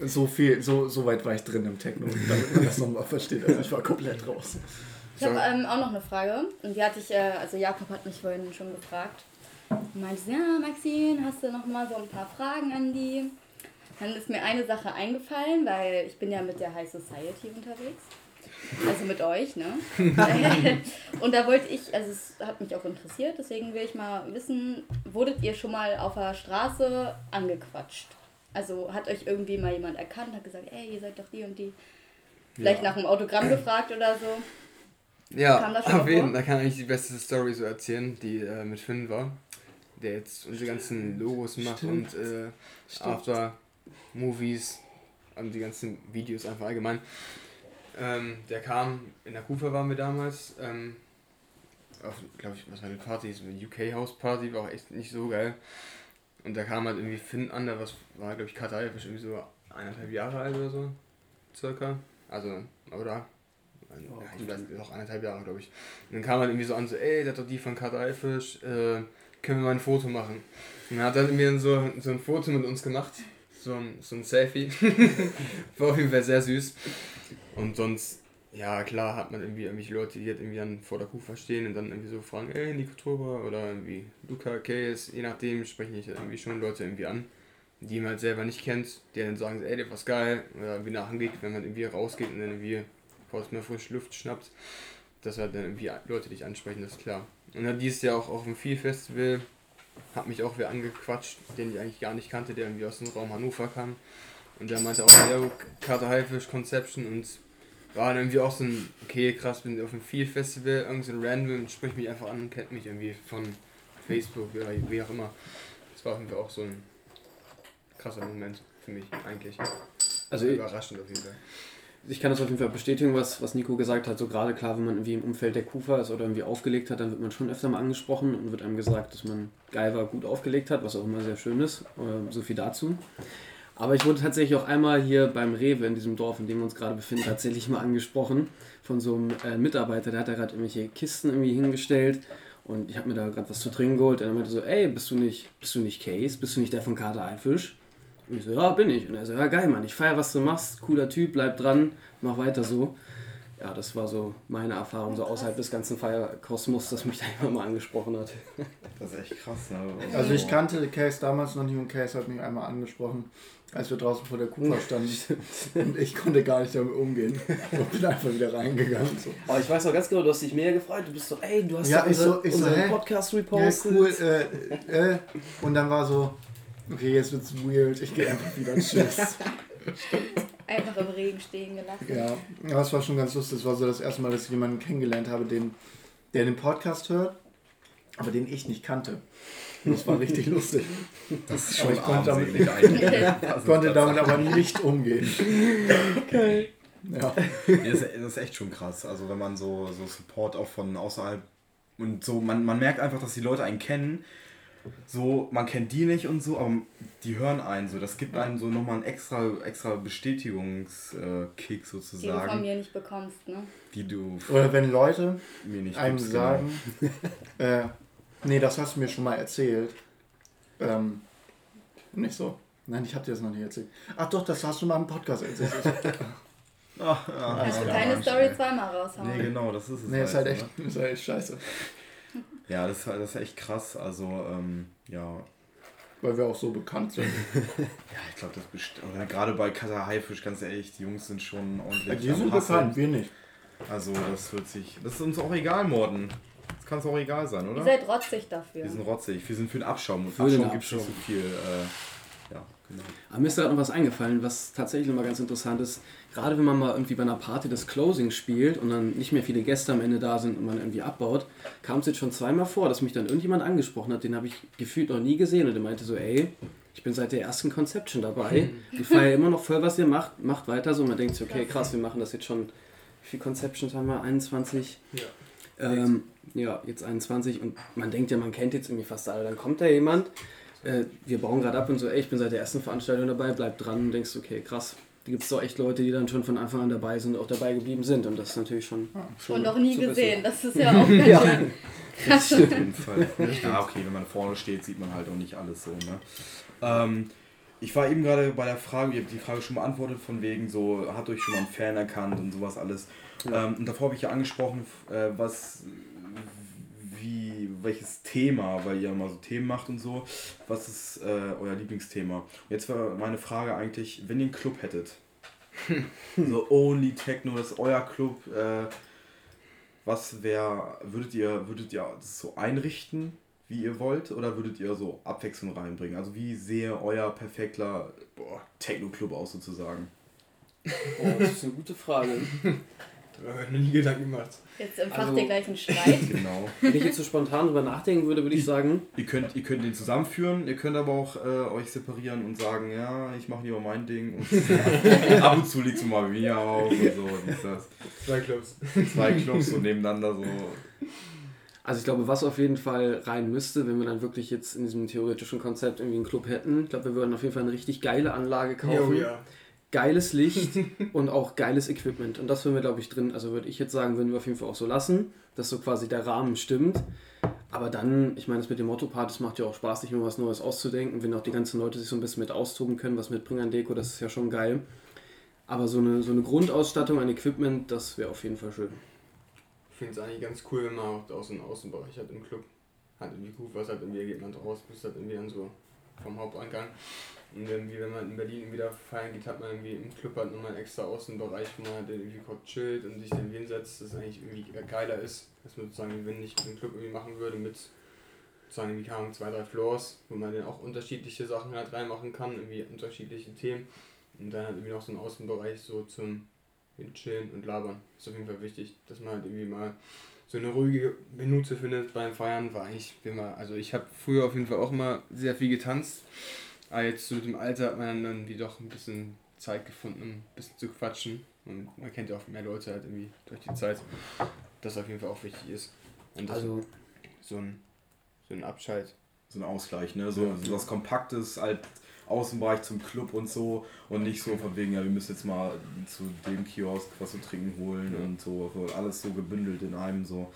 So viel, so, so weit war ich drin im Techno, damit man das nochmal versteht. Also ich war komplett raus. Ich habe ähm, auch noch eine Frage. Und die hatte ich, äh, also Jakob hat mich vorhin schon gefragt. Und meinte, ja, Maxine, hast du noch mal so ein paar Fragen an die? Dann ist mir eine Sache eingefallen, weil ich bin ja mit der High Society unterwegs. Also mit euch, ne? und da wollte ich, also es hat mich auch interessiert, deswegen will ich mal wissen, wurdet ihr schon mal auf der Straße angequatscht? Also hat euch irgendwie mal jemand erkannt, hat gesagt, ey, ihr seid doch die und die. Vielleicht ja. nach einem Autogramm gefragt oder so. Ja, auf jeden da kann ich die beste Story so erzählen, die äh, mit Finn war, der jetzt unsere ganzen Logos macht Stimmt. und äh, After Movies und die ganzen Videos einfach allgemein. Ähm, der kam, in der Kufa waren wir damals, ähm, auf, glaube ich, was war eine Party, so eine UK House Party, war auch echt nicht so geil. Und da kam halt irgendwie Finn an, der was war, glaube ich, Katai, irgendwie so eineinhalb Jahre alt oder so, circa. Also, oder? Oh, ja, ich weiß, noch eineinhalb Jahre, glaube ich. Und dann kam halt irgendwie so an, so, ey, der hat doch die von Katai Fisch, äh, können wir mal ein Foto machen. Und dann hat er mir so, so ein Foto mit uns gemacht, so ein, so ein Selfie. war auf jeden Fall sehr süß. Und sonst, ja klar, hat man irgendwie irgendwelche Leute, die irgendwie dann vor der Kufa stehen und dann irgendwie so fragen, ey, Nico Toba oder irgendwie Luca Case, je nachdem sprechen ich irgendwie schon Leute irgendwie an, die man halt selber nicht kennt, die dann sagen, ey, der was geil, oder irgendwie nachgeht, wenn man irgendwie rausgeht und dann irgendwie kurz mal frische Luft schnappt, dass halt dann irgendwie Leute dich ansprechen, das ist klar. Und dann dieses Jahr auch auf dem Viel-Festival hat mich auch wer angequatscht, den ich eigentlich gar nicht kannte, der irgendwie aus dem Raum Hannover kam. Und der meinte auch, ja, Karte Haifisch Conception und war dann irgendwie auch so ein, okay, krass, bin auf einem Feel-Festival, irgend so ein Random, spricht mich einfach an und kennt mich irgendwie von Facebook oder wie auch immer. Das war irgendwie auch so ein krasser Moment für mich eigentlich. Also überraschend auf jeden Fall. Ich kann das auf jeden Fall bestätigen, was, was Nico gesagt hat. So gerade klar, wenn man irgendwie im Umfeld der Kufa ist oder irgendwie aufgelegt hat, dann wird man schon öfter mal angesprochen und wird einem gesagt, dass man geil war, gut aufgelegt hat, was auch immer sehr schön ist. So viel dazu. Aber ich wurde tatsächlich auch einmal hier beim Rewe in diesem Dorf, in dem wir uns gerade befinden, tatsächlich mal angesprochen von so einem äh, Mitarbeiter. Der hat da gerade irgendwelche Kisten irgendwie hingestellt und ich habe mir da gerade was zu trinken geholt. Und er meinte so, ey, bist du nicht, bist du nicht Case? Bist du nicht der von Kater Eifisch? Und ich so, ja, bin ich. Und er so, ja, geil, Mann, ich feier, was du machst. Cooler Typ, bleib dran, mach weiter so. Ja, das war so meine Erfahrung, so außerhalb des ganzen Feierkosmos, das mich da immer mal angesprochen hat. Das ist echt krass, ne? Also ich kannte Case damals noch nicht und Case hat mich einmal angesprochen als wir draußen vor der Kufa standen. und ich konnte gar nicht damit umgehen. Und bin einfach wieder reingegangen. So. Aber ich weiß noch ganz genau, du hast dich mega gefreut. Du bist so, ey, du hast ja, unser, so, unseren so, Podcast repostet. Ja, cool. Äh, äh. Und dann war so, okay, jetzt wird's weird. Ich gehe einfach wieder. Tschüss. einfach im Regen stehen gelassen. Ja, das war schon ganz lustig. Das war so das erste Mal, dass ich jemanden kennengelernt habe, den, der den Podcast hört aber den ich nicht kannte. Das war richtig lustig. Das ist Aber schon ich konnte damit, ist konnte damit aber nicht umgehen. Geil. Ja. Nee, Das, ist- echt schon krass. Also wenn man so, so Support auch von außerhalb und so, man, man merkt einfach, dass die Leute einen kennen. So, man kennt die nicht und so, aber die hören einen so. Das gibt einem so nochmal einen extra, extra Bestätigungskick Die du von sozusagen, mir nicht bekommst, ne? die du Oder wenn Leute mir nicht einem gibst, sagen, äh, nee, das hast du mir schon mal erzählt. Ähm, nicht so. Nein, ich habe dir das noch nicht erzählt. Ach doch, das hast du mal im Podcast erzählt. Ach, ja, Also ja, keine Story ey. zweimal raushauen. Nee, genau, das ist es. nee, ist halt ne? echt, ist halt echt scheiße. Ja, das ist, halt- das ist echt krass. Also, ähm, ja, Weil wir auch so bekannt sind. Ja, ich glaube, das best oder gerade bei Kata Haifisch, ganz ehrlich, die Jungs sind schon ordentlich. Die sind bekannt, wir nicht. Also, das wird sich. Das ist uns auch egal, Morden. Kann es auch egal sein, Ihr oder? seid rotzig dafür. Wir sind rotzig. Wir sind für den Abschaum. Und Für Abschaum gibt es nicht so viel. Äh, ja, genau. Aber mir ist gerade noch was eingefallen, was tatsächlich nochmal ganz interessant ist. Gerade wenn man mal irgendwie bei einer Party das Closing spielt und dann nicht mehr viele Gäste am Ende da sind und man irgendwie abbaut, kam es jetzt schon zweimal vor, dass mich dann irgendjemand angesprochen hat, den habe ich gefühlt noch nie gesehen und der meinte so, ey, ich bin seit der ersten Conception dabei. Ich feiere immer noch voll, was ihr macht, macht weiter so. Und man denkt sich, okay, krass, wir machen das jetzt schon. Wie viele Conceptions haben wir? 21? Ja. Ähm, ja, jetzt 21 und man denkt ja, man kennt jetzt irgendwie fast alle. Dann kommt da jemand, äh, wir bauen gerade ab und so, ey, ich bin seit der ersten Veranstaltung dabei, bleib dran und denkst, okay, krass. Da gibt es doch echt Leute, die dann schon von Anfang an dabei sind und auch dabei geblieben sind und das ist natürlich schon. schon Und noch nie gesehen. Das ist ja auch ganz Ja. schön. Auf jeden Fall. Ja, okay, wenn man vorne steht, sieht man halt auch nicht alles so, ne? Ähm, ich war eben gerade bei der Frage, ihr habt die Frage schon beantwortet, von wegen so, hat euch schon mal einen Fan erkannt und sowas alles. Ja. Ähm, und davor habe ich ja angesprochen, äh, was, wie, welches Thema, weil ihr immer so Themen macht und so, was ist äh, euer Lieblingsthema? Und jetzt war meine Frage eigentlich, wenn ihr einen Club hättet, so Only Techno, das ist euer Club, äh, was wäre, würdet ihr, würdet ihr das so einrichten, wie ihr wollt, oder würdet ihr so Abwechslung reinbringen? Also wie sehe euer perfekter Techno-Club aus sozusagen? Oh, das ist eine gute Frage. Ich mir nie Gedanken gemacht. Jetzt entfacht Also- ihr gleich einen Streit. Genau. Wenn ich jetzt so spontan drüber nachdenken würde, würde ich sagen, Ihr könnt, ihr könnt den zusammenführen, ihr könnt aber auch äh, euch separieren und sagen, ja, ich mache lieber mein Ding und ab und zu liegt es mal bei mir auf und so, dies, das. Zwei Clubs. Zwei Clubs so nebeneinander so. Also ich glaube, was auf jeden Fall rein müsste, wenn wir dann wirklich jetzt in diesem theoretischen Konzept irgendwie einen Club hätten, ich glaube, wir würden auf jeden Fall eine richtig geile Anlage kaufen, Jo, ja. Geiles Licht und auch geiles Equipment. Und das würden wir, glaube ich, drin, also würde ich jetzt sagen, würden wir auf jeden Fall auch so lassen, dass so quasi der Rahmen stimmt. Aber dann, ich meine, das mit den Motto-Partys macht ja auch Spaß, sich immer was Neues auszudenken. Wenn auch die ganzen Leute sich so ein bisschen mit austoben können, was mitbringen an Deko, das ist ja schon geil. Aber so eine, so eine Grundausstattung an Equipment, das wäre auf jeden Fall schön. Ich finde es eigentlich ganz cool, wenn man auch aus dem Außenbereich hat im Club. Hat irgendwie gut was, hat irgendwie geht man raus, bis halt irgendwie dann so vom Haupteingang. Und irgendwie, wenn man in Berlin wieder feiern geht, hat man irgendwie im Club halt nochmal einen extra Außenbereich, wo man halt irgendwie kurz chillt und sich dann irgendwie hinsetzt, das eigentlich irgendwie geiler ist, als man sozusagen, wenn ich den Club irgendwie machen würde mit sozusagen irgendwie Ahnung, zwei, drei Floors, wo man dann auch unterschiedliche Sachen halt reinmachen kann, irgendwie unterschiedliche Themen. Und dann halt irgendwie noch so einen Außenbereich so zum Chillen und Labern. Ist auf jeden Fall wichtig, dass man halt irgendwie mal so eine ruhige Minute findet beim Feiern. War eigentlich immer, also ich habe früher auf jeden Fall auch mal sehr viel getanzt. Aber jetzt so mit dem Alter hat man dann irgendwie doch ein bisschen Zeit gefunden, um ein bisschen zu quatschen. Und man kennt ja auch mehr Leute halt irgendwie durch die Zeit. Das auf jeden Fall auch wichtig ist. Und das Also so ein, so ein Abschalt. So ein Ausgleich, ne? So, so was Kompaktes, halt Außenbereich zum Club und so und nicht so von wegen, ja, wir müssen jetzt mal zu dem Kiosk was zu trinken holen Ja. und so, so alles so gebündelt in einem so.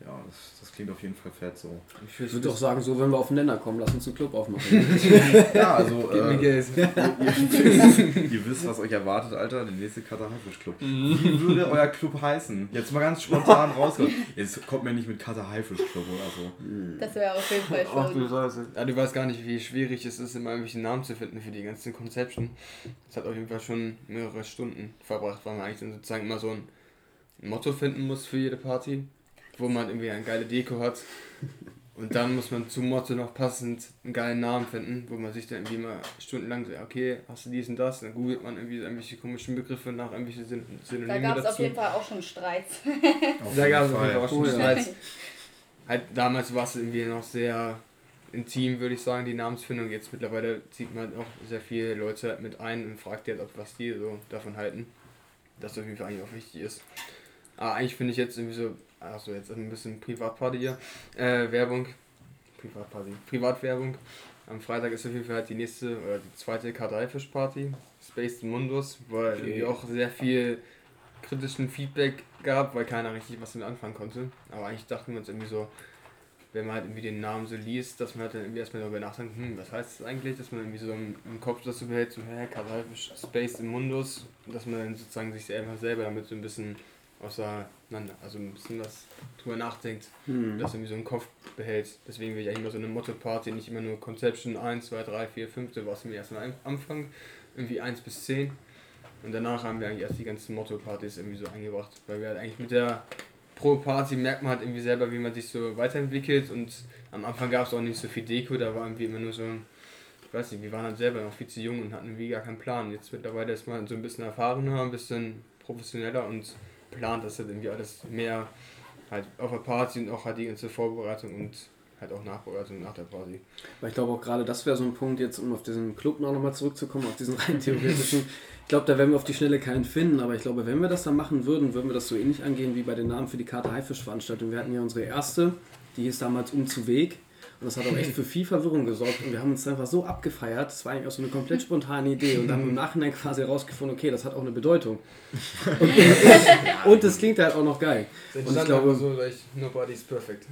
Ja, das, das klingt auf jeden Fall fett so. Ich Ich würde auch sagen, so wenn wir auf den Nenner kommen, lass uns einen Club aufmachen. Ja, also Gib mir äh, Geld. ihr wisst, was euch erwartet, Alter, der nächste Kater Haifisch Club. Wie würde euer Club heißen? Jetzt mal ganz spontan rauskommen. Jetzt kommt mir nicht mit Kater Haifisch Club oder so. Das wäre auf jeden Fall Ach du schon. Scheiße. Ja, du weißt gar nicht, wie schwierig es ist, immer irgendwelche Namen zu finden für die ganzen Conception. Das hat auf jeden Fall schon mehrere Stunden verbracht, weil man eigentlich dann sozusagen immer so ein Motto finden muss für jede Party, wo man irgendwie eine geile Deko hat. Und dann muss man zum Motto noch passend einen geilen Namen finden, wo man sich dann irgendwie mal stundenlang so, okay, hast du dies und das? Dann googelt man irgendwie irgendwelche komischen Begriffe nach irgendwelche Syn Da Synonyme gab es auf jeden Fall auch schon Streits. Da gab es auf jeden Fall auch schon. Streits. halt damals war es irgendwie noch sehr intim, würde ich sagen, die Namensfindung. Jetzt mittlerweile zieht man auch sehr viele Leute mit ein und fragt jetzt, ob was die so davon halten. Das auf jeden Fall eigentlich auch wichtig ist. Aber eigentlich finde ich jetzt irgendwie so, also jetzt ein bisschen Privatparty hier, äh, Werbung, Privatparty, Privatwerbung. Am Freitag ist auf jeden Fall halt die nächste oder die zweite K3-Fisch-Party, Space Mundus, wo okay. irgendwie auch sehr viel kritischen Feedback gab, weil keiner richtig was damit anfangen konnte. Aber eigentlich dachten wir uns irgendwie so, wenn man halt irgendwie den Namen so liest, dass man halt dann irgendwie erstmal darüber nachdenkt, hm, was heißt das eigentlich, dass man irgendwie so im, im Kopf das so behält, so, hä, Kadalfisch, Space Mundus, und dass man dann sozusagen sich selber, selber damit so ein bisschen auseinander, also ein bisschen was drüber nachdenkt, hm. das irgendwie so im Kopf behält. Deswegen will ich eigentlich immer so eine Motto-Party, nicht immer nur Conception 1, 2, 3, 4, 5, so was wir erstmal am Anfang, irgendwie 1 bis 10. Und danach haben wir eigentlich erst die ganzen Motto-Partys irgendwie so eingebracht, weil wir halt eigentlich mit der pro Party merkt man halt irgendwie selber, wie man sich so weiterentwickelt und am Anfang gab es auch nicht so viel Deko, da war irgendwie immer nur so, ich weiß nicht, wir waren halt selber noch viel zu jung und hatten irgendwie gar keinen Plan. Jetzt mittlerweile ist man so ein bisschen erfahrener, ein bisschen professioneller und plant das halt irgendwie alles mehr halt auf der Party und auch halt die ganze Vorbereitung und halt auch Nachbereitung nach der Party. Weil ich glaube auch gerade das wäre so ein Punkt jetzt, um auf diesen Club noch nochmal zurückzukommen, auf diesen rein theoretischen. Ich glaube, da werden wir auf die Schnelle keinen finden, aber ich glaube, wenn wir das dann machen würden, würden wir das so ähnlich angehen wie bei den Namen für die Karte Haifisch-Veranstaltung. Wir hatten ja unsere erste, die hieß damals Um zu Weg. Und das hat auch echt für viel Verwirrung gesorgt. Und wir haben uns einfach so abgefeiert. Das war eigentlich auch so eine komplett spontane Idee. Und dann im Nachhinein quasi herausgefunden, okay, das hat auch eine Bedeutung. Und, und das klingt halt auch noch geil. Das und ich glaube so, like, nobody's perfect.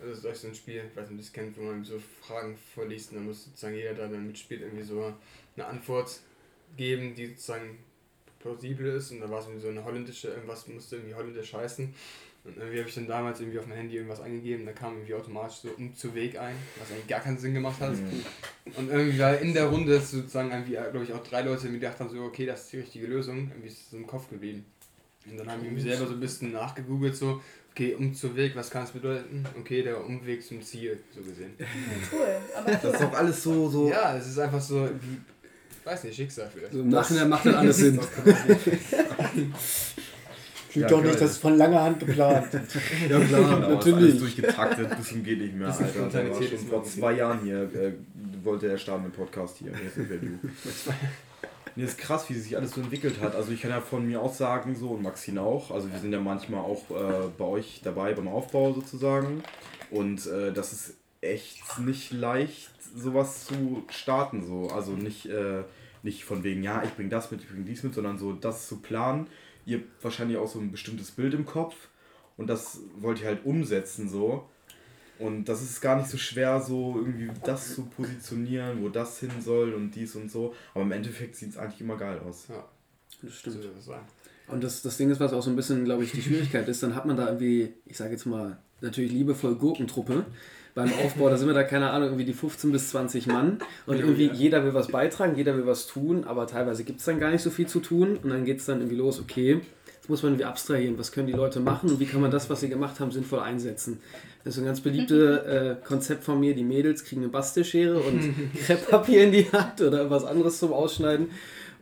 Das ist euch so ein Spiel, ich weiß nicht, ob ihr das kennt, wo man so Fragen vorliest und dann muss sozusagen jeder, der dann mitspielt, irgendwie so eine Antwort geben, die sozusagen plausibel ist. Und da war es irgendwie so eine holländische, irgendwas musste irgendwie holländisch heißen. Und irgendwie habe ich dann damals irgendwie auf mein Handy irgendwas eingegeben, da kam irgendwie automatisch so um zu Weg ein, was eigentlich gar keinen Sinn gemacht hat. Mhm. Und irgendwie war in der Runde sozusagen irgendwie, glaube ich, auch drei Leute die gedacht haben, so, okay, das ist die richtige Lösung. Irgendwie ist es im Kopf geblieben. Und dann haben wir irgendwie selber so ein bisschen nachgegoogelt, so, okay, um zu Weg, was kann es bedeuten? Okay, der Umweg zum Ziel, so gesehen. cool. Aber das ist doch alles so, so. Ja, es ist einfach so, weiß nicht, Schicksal vielleicht. So Im Nachhinein macht dann alles Sinn. Klingt ja, doch nicht, das ist von langer Hand geplant. ja klar, natürlich. Alles durchgetaktet, bisschen geht nicht mehr, Alter. Der war schon vor zwei Jahren hier, äh, wollte er starten im Podcast hier. Jetzt du. Nee, ist krass, wie sich alles so entwickelt hat. Also ich kann ja von mir auch sagen, so und Maxine auch. Also wir sind ja manchmal auch äh, bei euch dabei beim Aufbau sozusagen. Und äh, das ist echt nicht leicht, sowas zu starten. So. Also nicht, äh, nicht von wegen, ja, ich bringe das mit, ich bringe dies mit, sondern so das zu planen. Ihr habt wahrscheinlich auch so ein bestimmtes Bild im Kopf und das wollt ihr halt umsetzen so. Und das ist gar nicht so schwer, so irgendwie das zu positionieren, wo das hin soll und dies und so. Aber im Endeffekt sieht es eigentlich immer geil aus. Ja, das stimmt. Und das, das Ding ist, was auch so ein bisschen, glaube ich, die Schwierigkeit ist, dann hat man da irgendwie, ich sage jetzt mal, natürlich liebevoll Gurkentruppe. Beim Aufbau, da sind wir da, keine Ahnung, irgendwie die 15 bis 20 Mann. Und irgendwie jeder will was beitragen, jeder will was tun, aber teilweise gibt es dann gar nicht so viel zu tun. Und dann geht es dann irgendwie los, okay, muss man irgendwie abstrahieren. Was können die Leute machen und wie kann man das, was sie gemacht haben, sinnvoll einsetzen? Das ist ein ganz beliebtes äh, Konzept von mir. Die Mädels kriegen eine Bastelschere und Krepppapier in die Hand oder was anderes zum Ausschneiden.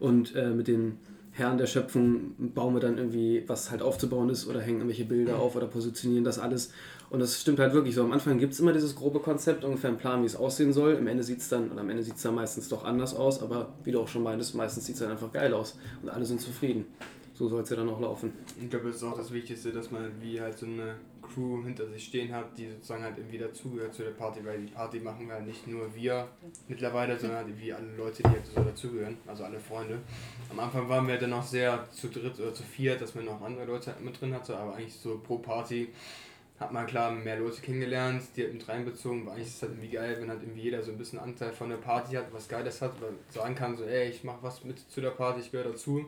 Und äh, mit den Herren der Schöpfung bauen wir dann irgendwie, was halt aufzubauen ist oder hängen irgendwelche Bilder auf oder positionieren das alles. Und das stimmt halt wirklich so. Am Anfang gibt es immer dieses grobe Konzept, ungefähr einen Plan, wie es aussehen soll. Am Ende sieht es dann, und am Ende sieht es dann meistens doch anders aus, aber wie du auch schon meintest, meistens sieht es dann einfach geil aus und alle sind zufrieden so soll es ja dann auch laufen. Ich glaube, das ist auch das Wichtigste, dass man wie halt so eine Crew hinter sich stehen hat, die sozusagen halt irgendwie dazugehört zu der Party, weil die Party machen wir halt nicht nur wir mittlerweile, sondern halt wie alle Leute, die halt so dazugehören, also alle Freunde. Am Anfang waren wir dann noch sehr zu dritt oder zu viert, dass man noch andere Leute mit drin hatte, aber eigentlich so pro Party hat man klar mehr Leute kennengelernt, die halt mit reinbezogen. Weil eigentlich ist es halt irgendwie geil, wenn halt irgendwie jeder so ein bisschen Anteil von der Party hat, was Geiles hat, weil sagen kann, so, ey, ich mach was mit zu der Party, ich gehöre dazu.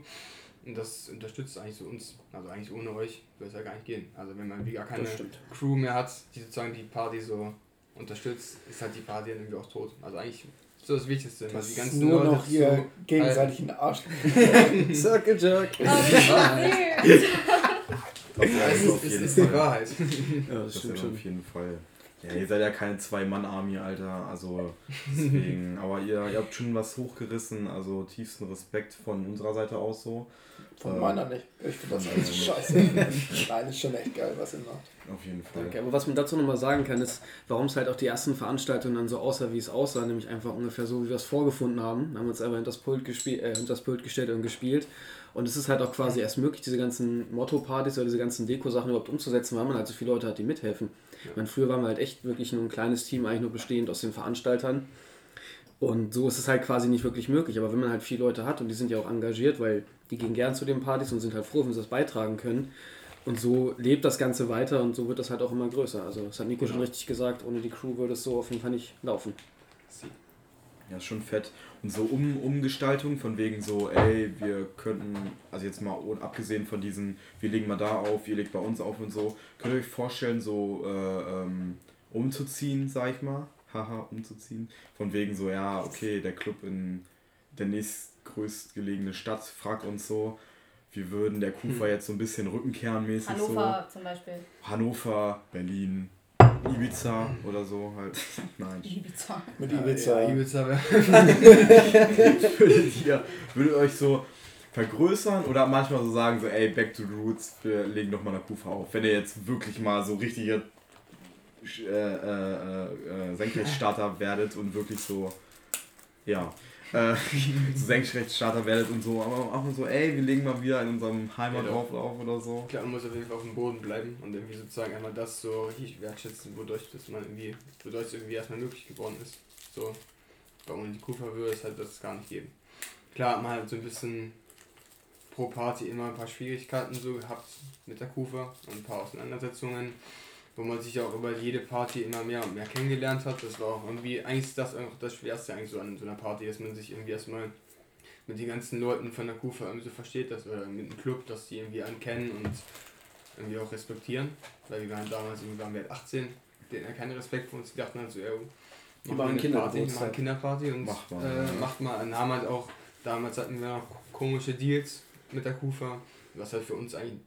Und das unterstützt eigentlich so uns. Also eigentlich ohne euch würde es ja gar nicht gehen. Also wenn man wie gar keine Crew mehr hat, die sozusagen die Party so unterstützt, ist halt die Party dann irgendwie auch tot. Also eigentlich so das Wichtigste. Das die ganzen nur Leute noch hier so gegenseitig in den Arsch. Circle Jerk. Das ist die Wahrheit. Ja, das, das stimmt schon. Auf jeden Fall. Ja, ihr seid ja keine Zwei-Mann-Army, Alter. Also deswegen. aber ihr, ihr habt schon was hochgerissen. Also tiefsten Respekt von unserer Seite aus so. Von äh, meiner nicht. Ich finde das alles scheiße. Nein, ist schon echt geil, was ihr macht. Auf jeden Fall. Danke. Aber was man dazu nochmal sagen kann, ist, warum es halt auch die ersten Veranstaltungen dann so aussah, wie es aussah, nämlich einfach ungefähr so, wie wir es vorgefunden haben. Da haben wir uns einfach hinter das Pult, gespielt, äh, hinter das Pult gestellt und gespielt. Und es ist halt auch quasi erst möglich, diese ganzen Motto-Partys oder diese ganzen Deko-Sachen überhaupt umzusetzen, weil man halt so viele Leute hat, die mithelfen. Ja. Ich meine, früher waren wir halt echt wirklich nur ein kleines Team, eigentlich nur bestehend aus den Veranstaltern. Und so ist es halt quasi nicht wirklich möglich. Aber wenn man halt viele Leute hat und die sind ja auch engagiert, weil die gehen gern zu den Partys und sind halt froh, wenn sie das beitragen können. Und so lebt das Ganze weiter und so wird das halt auch immer größer. Also das hat Nico genau. schon richtig gesagt, ohne die Crew würde es so auf jeden Fall nicht laufen. Ja, ist schon fett. Und so um, Umgestaltung von wegen so, ey, wir könnten, also jetzt mal abgesehen von diesen, wir legen mal da auf, ihr legt bei uns auf und so, könnt ihr euch vorstellen, so äh, ähm, umzuziehen, sag ich mal? Haha, umzuziehen. Von wegen so, ja, okay, der Club in der nächstgrößtgelegene Stadt fragt uns so, wir würden der Kufa hm. jetzt so ein bisschen rückenkernmäßig Hannover so. zum Beispiel. Hannover, Berlin, Ibiza oder so halt. Nein. Ibiza. Mit Ibiza. Ja, Ibiza wäre. würdet ihr, würdet euch so vergrößern oder manchmal so sagen, so ey, back to the roots, wir legen doch mal eine Kufa auf. Wenn ihr jetzt wirklich mal so richtige äh, äh, äh, Senkrechtstarter werdet und wirklich so, ja, äh, so Senkrechtstarter werdet und so, aber auch so, ey, wir legen mal wieder in unserem Heimatdorf ja, auf oder so. Klar, man muss auf jeden Fall auf dem Boden bleiben und irgendwie sozusagen einmal das so richtig wertschätzen, wodurch das man irgendwie, wodurch es irgendwie erstmal möglich geworden ist. So, weil ohne die Kufa würde es halt das gar nicht geben. Klar, man hat so ein bisschen pro Party immer ein paar Schwierigkeiten so gehabt mit der Kufa und ein paar Auseinandersetzungen wo man sich auch über jede Party immer mehr und mehr kennengelernt hat. Das war auch irgendwie eigentlich das, das Schwerste eigentlich so an so einer Party, dass man sich irgendwie erstmal mit den ganzen Leuten von der Kufa irgendwie so versteht, dass, oder mit dem Club, dass die irgendwie ankennen und irgendwie auch respektieren. Weil wir waren damals, irgendwie waren wir 18, halt die hatten ja keinen Respekt vor uns, die dachten halt so, ja, die machen eine Party, machen eine Kinderparty und macht mal, äh, macht mal, und haben halt auch, damals hatten wir noch komische Deals mit der Kufa, was halt für uns eigentlich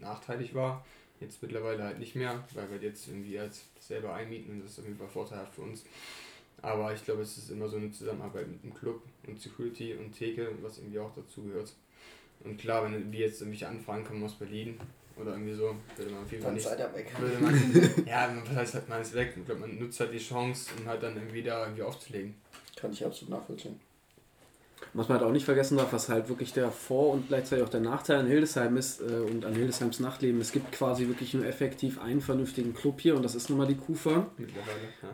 nachteilig war Jetzt mittlerweile halt nicht mehr, weil wir jetzt irgendwie als selber einmieten und das ist auf jeden Fall vorteilhaft für uns. Aber ich glaube, es ist immer so eine Zusammenarbeit mit dem Club und Security und Theke, was irgendwie auch dazu gehört. Und klar, wenn wir jetzt irgendwelche Anfragen kommen aus Berlin oder irgendwie so, würde man auf jeden Fall nicht. Seid ihr weg. Würde man, ja, was heißt halt, man ist weg. Ich glaube, man nutzt halt die Chance, um halt dann irgendwie da irgendwie aufzulegen. Kann ich absolut nachvollziehen. Was man halt auch nicht vergessen darf, was halt wirklich der Vor- und gleichzeitig auch der Nachteil an Hildesheim ist äh, und an Hildesheims Nachtleben. Es gibt quasi wirklich nur effektiv einen vernünftigen Club hier und das ist nun mal die Kufa. Ja.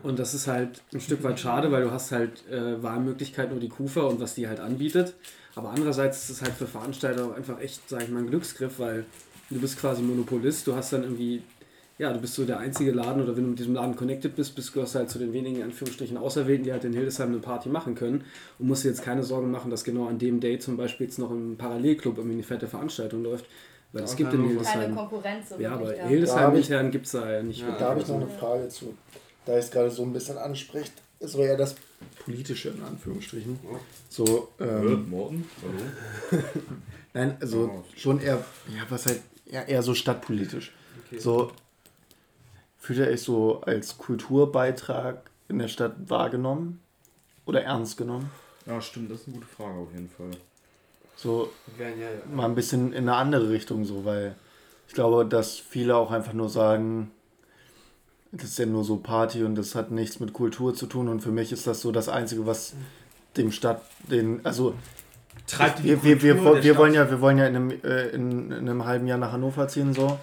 Und das ist halt ein Stück weit schade, weil du hast halt äh, Wahlmöglichkeit nur die Kufa und was die halt anbietet. Aber andererseits ist es halt für Veranstalter auch einfach echt, sag ich mal, ein Glücksgriff, weil du bist quasi Monopolist, du hast dann irgendwie ja, du bist so der einzige Laden oder wenn du mit diesem Laden connected bist, bist du halt zu den wenigen Anführungsstrichen Auserwählten, die halt in Hildesheim eine Party machen können und musst dir jetzt keine Sorgen machen, dass genau an dem Day zum Beispiel jetzt noch im Parallelclub irgendwie eine fette Veranstaltung läuft. Weil es gibt in Hildesheim. Keine Konkurrenz. So ja, aber. Hildesheim intern gibt es da ja nicht. Ja, da habe ich noch eine Frage zu. Da ich es gerade so ein bisschen anspricht, ist eher das Politische in Anführungsstrichen. So, ähm, Morten? Hallo? Nein, also schon eher, ja, was halt, ja, eher so stadtpolitisch. Okay. So, Fühlt ihr euch so als Kulturbeitrag in der Stadt wahrgenommen oder ernst genommen? Ja, stimmt, das ist eine gute Frage auf jeden Fall. So ja, ja, ja. mal ein bisschen in eine andere Richtung so, weil ich glaube, dass viele auch einfach nur sagen, das ist ja nur so Party und das hat nichts mit Kultur zu tun und für mich ist das so das Einzige, was dem Stadt, den, also Treibt wir, wir, wir, wir, wollen ja, wir wollen ja in einem, äh, in, in einem halben Jahr nach Hannover ziehen so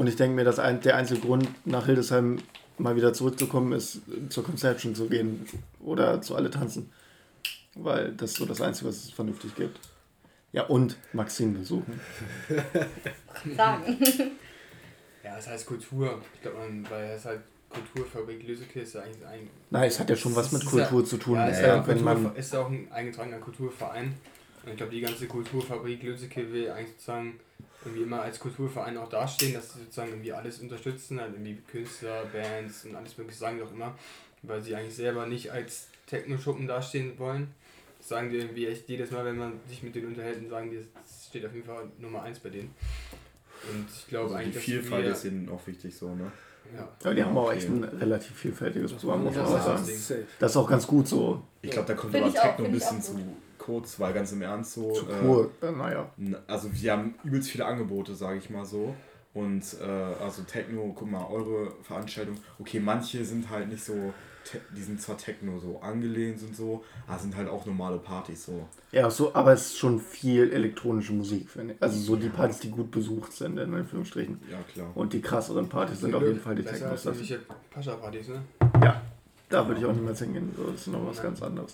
und ich denke mir, dass ein, der einzige Grund, nach Hildesheim mal wieder zurückzukommen, ist, zur Conception zu gehen oder zu alle tanzen. Weil das ist so das Einzige, was es vernünftig gibt. Ja, und Maxim besuchen. Sagen. ja, es heißt Kultur. Ich glaube, weil es halt Kulturfabrik Lüseke ist ja eigentlich ein. Nein, es hat ja schon was mit Kultur ja, zu tun. Ja, ist, ja, wenn man ist auch ein eingetragener Kulturverein. Und ich glaube, die ganze Kulturfabrik Lüseke will eigentlich sozusagen irgendwie immer als Kulturverein auch dastehen, dass sie sozusagen irgendwie alles unterstützen, halt irgendwie Künstler, Bands und alles mögliche sagen die auch immer, weil sie eigentlich selber nicht als Techno-Schuppen dastehen wollen. Das sagen die irgendwie echt jedes Mal, wenn man sich mit denen unterhält, sagen die, das steht auf jeden Fall Nummer eins bei denen. Und ich glaube also eigentlich, die Vielfalt ist ihnen auch wichtig so, ne? Ja. ja, die haben auch echt ein relativ vielfältiges Programm, muss man sagen. Das ist auch ganz gut so. Ich glaube, da kommt aber Techno ein bisschen zu kurz, weil ganz im Ernst so. Zu cool, äh, naja. Also wir haben übelst viele Angebote, sage ich mal so. Und äh, also Techno, guck mal, eure Veranstaltung, okay, manche sind halt nicht so, die sind zwar Techno so angelehnt und so, aber sind halt auch normale Partys so. Ja, so, aber es ist schon viel elektronische Musik, finde ich. Also so die Partys, die gut besucht sind, in Anführungsstrichen. Ja, klar. Und die krasseren Partys sind auf jeden Fall die Technos. Pascha-Partys, ne? Ja, da würde ich auch niemals hingehen. So, das ist noch was ganz anderes.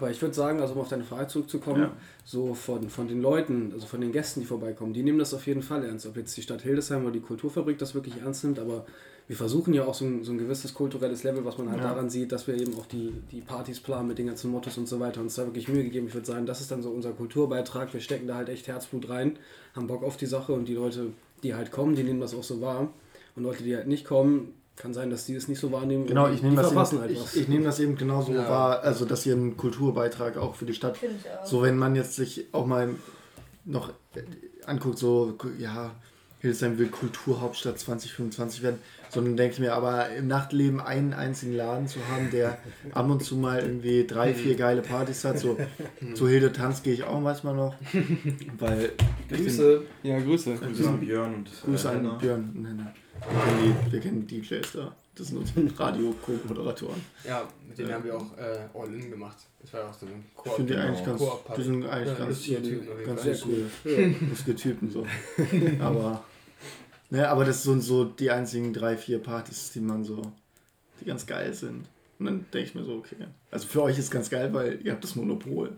Aber ich würde sagen, also um auf deine Frage zurückzukommen, ja. so von, von den Leuten, also von den Gästen, die vorbeikommen, die nehmen das auf jeden Fall ernst. Ob jetzt die Stadt Hildesheim oder die Kulturfabrik das wirklich ernst nimmt, aber wir versuchen ja auch so ein, so ein gewisses kulturelles Level, was man halt ja. daran sieht, dass wir eben auch die, die Partys planen mit den ganzen Mottos und so weiter. Uns da wirklich Mühe gegeben. Ich würde sagen, das ist dann so unser Kulturbeitrag. Wir stecken da halt echt Herzblut rein, haben Bock auf die Sache und die Leute, die halt kommen, die nehmen das auch so wahr. Und Leute, die halt nicht kommen, kann sein, dass die das nicht so wahrnehmen. Genau, ich nehme das, eben, halt ich, ich nehme das eben genauso ja. wahr, also dass hier ein Kulturbeitrag auch für die Stadt. So, wenn man jetzt sich auch mal noch anguckt, so, ja, Hildesheim will Kulturhauptstadt 2025 werden, sondern denke ich mir, aber im Nachtleben einen einzigen Laden zu haben, der ab und zu mal irgendwie drei, vier geile Partys hat, so zu Hilde Tanz gehe ich auch manchmal noch, weil Grüße, ja Grüße, Grüße an Björn und Grüße äh, an Björn und Henna. Wir kennen die, wir kennen die DJs da. Das sind unsere Radio-Co-Moderatoren. Ja, mit denen ja. haben wir auch äh, All-In gemacht. Das war ja auch so ein Koop. Ich finde die eigentlich ganz, die sind eigentlich ja, ganz, Typen, ganz sehr cool. Lustige Typen so. aber, ne, aber das sind so die einzigen drei, vier Partys, die man so, die ganz geil sind. Und dann denke ich mir so, okay. Also für euch ist es ganz geil, weil ihr habt das Monopol.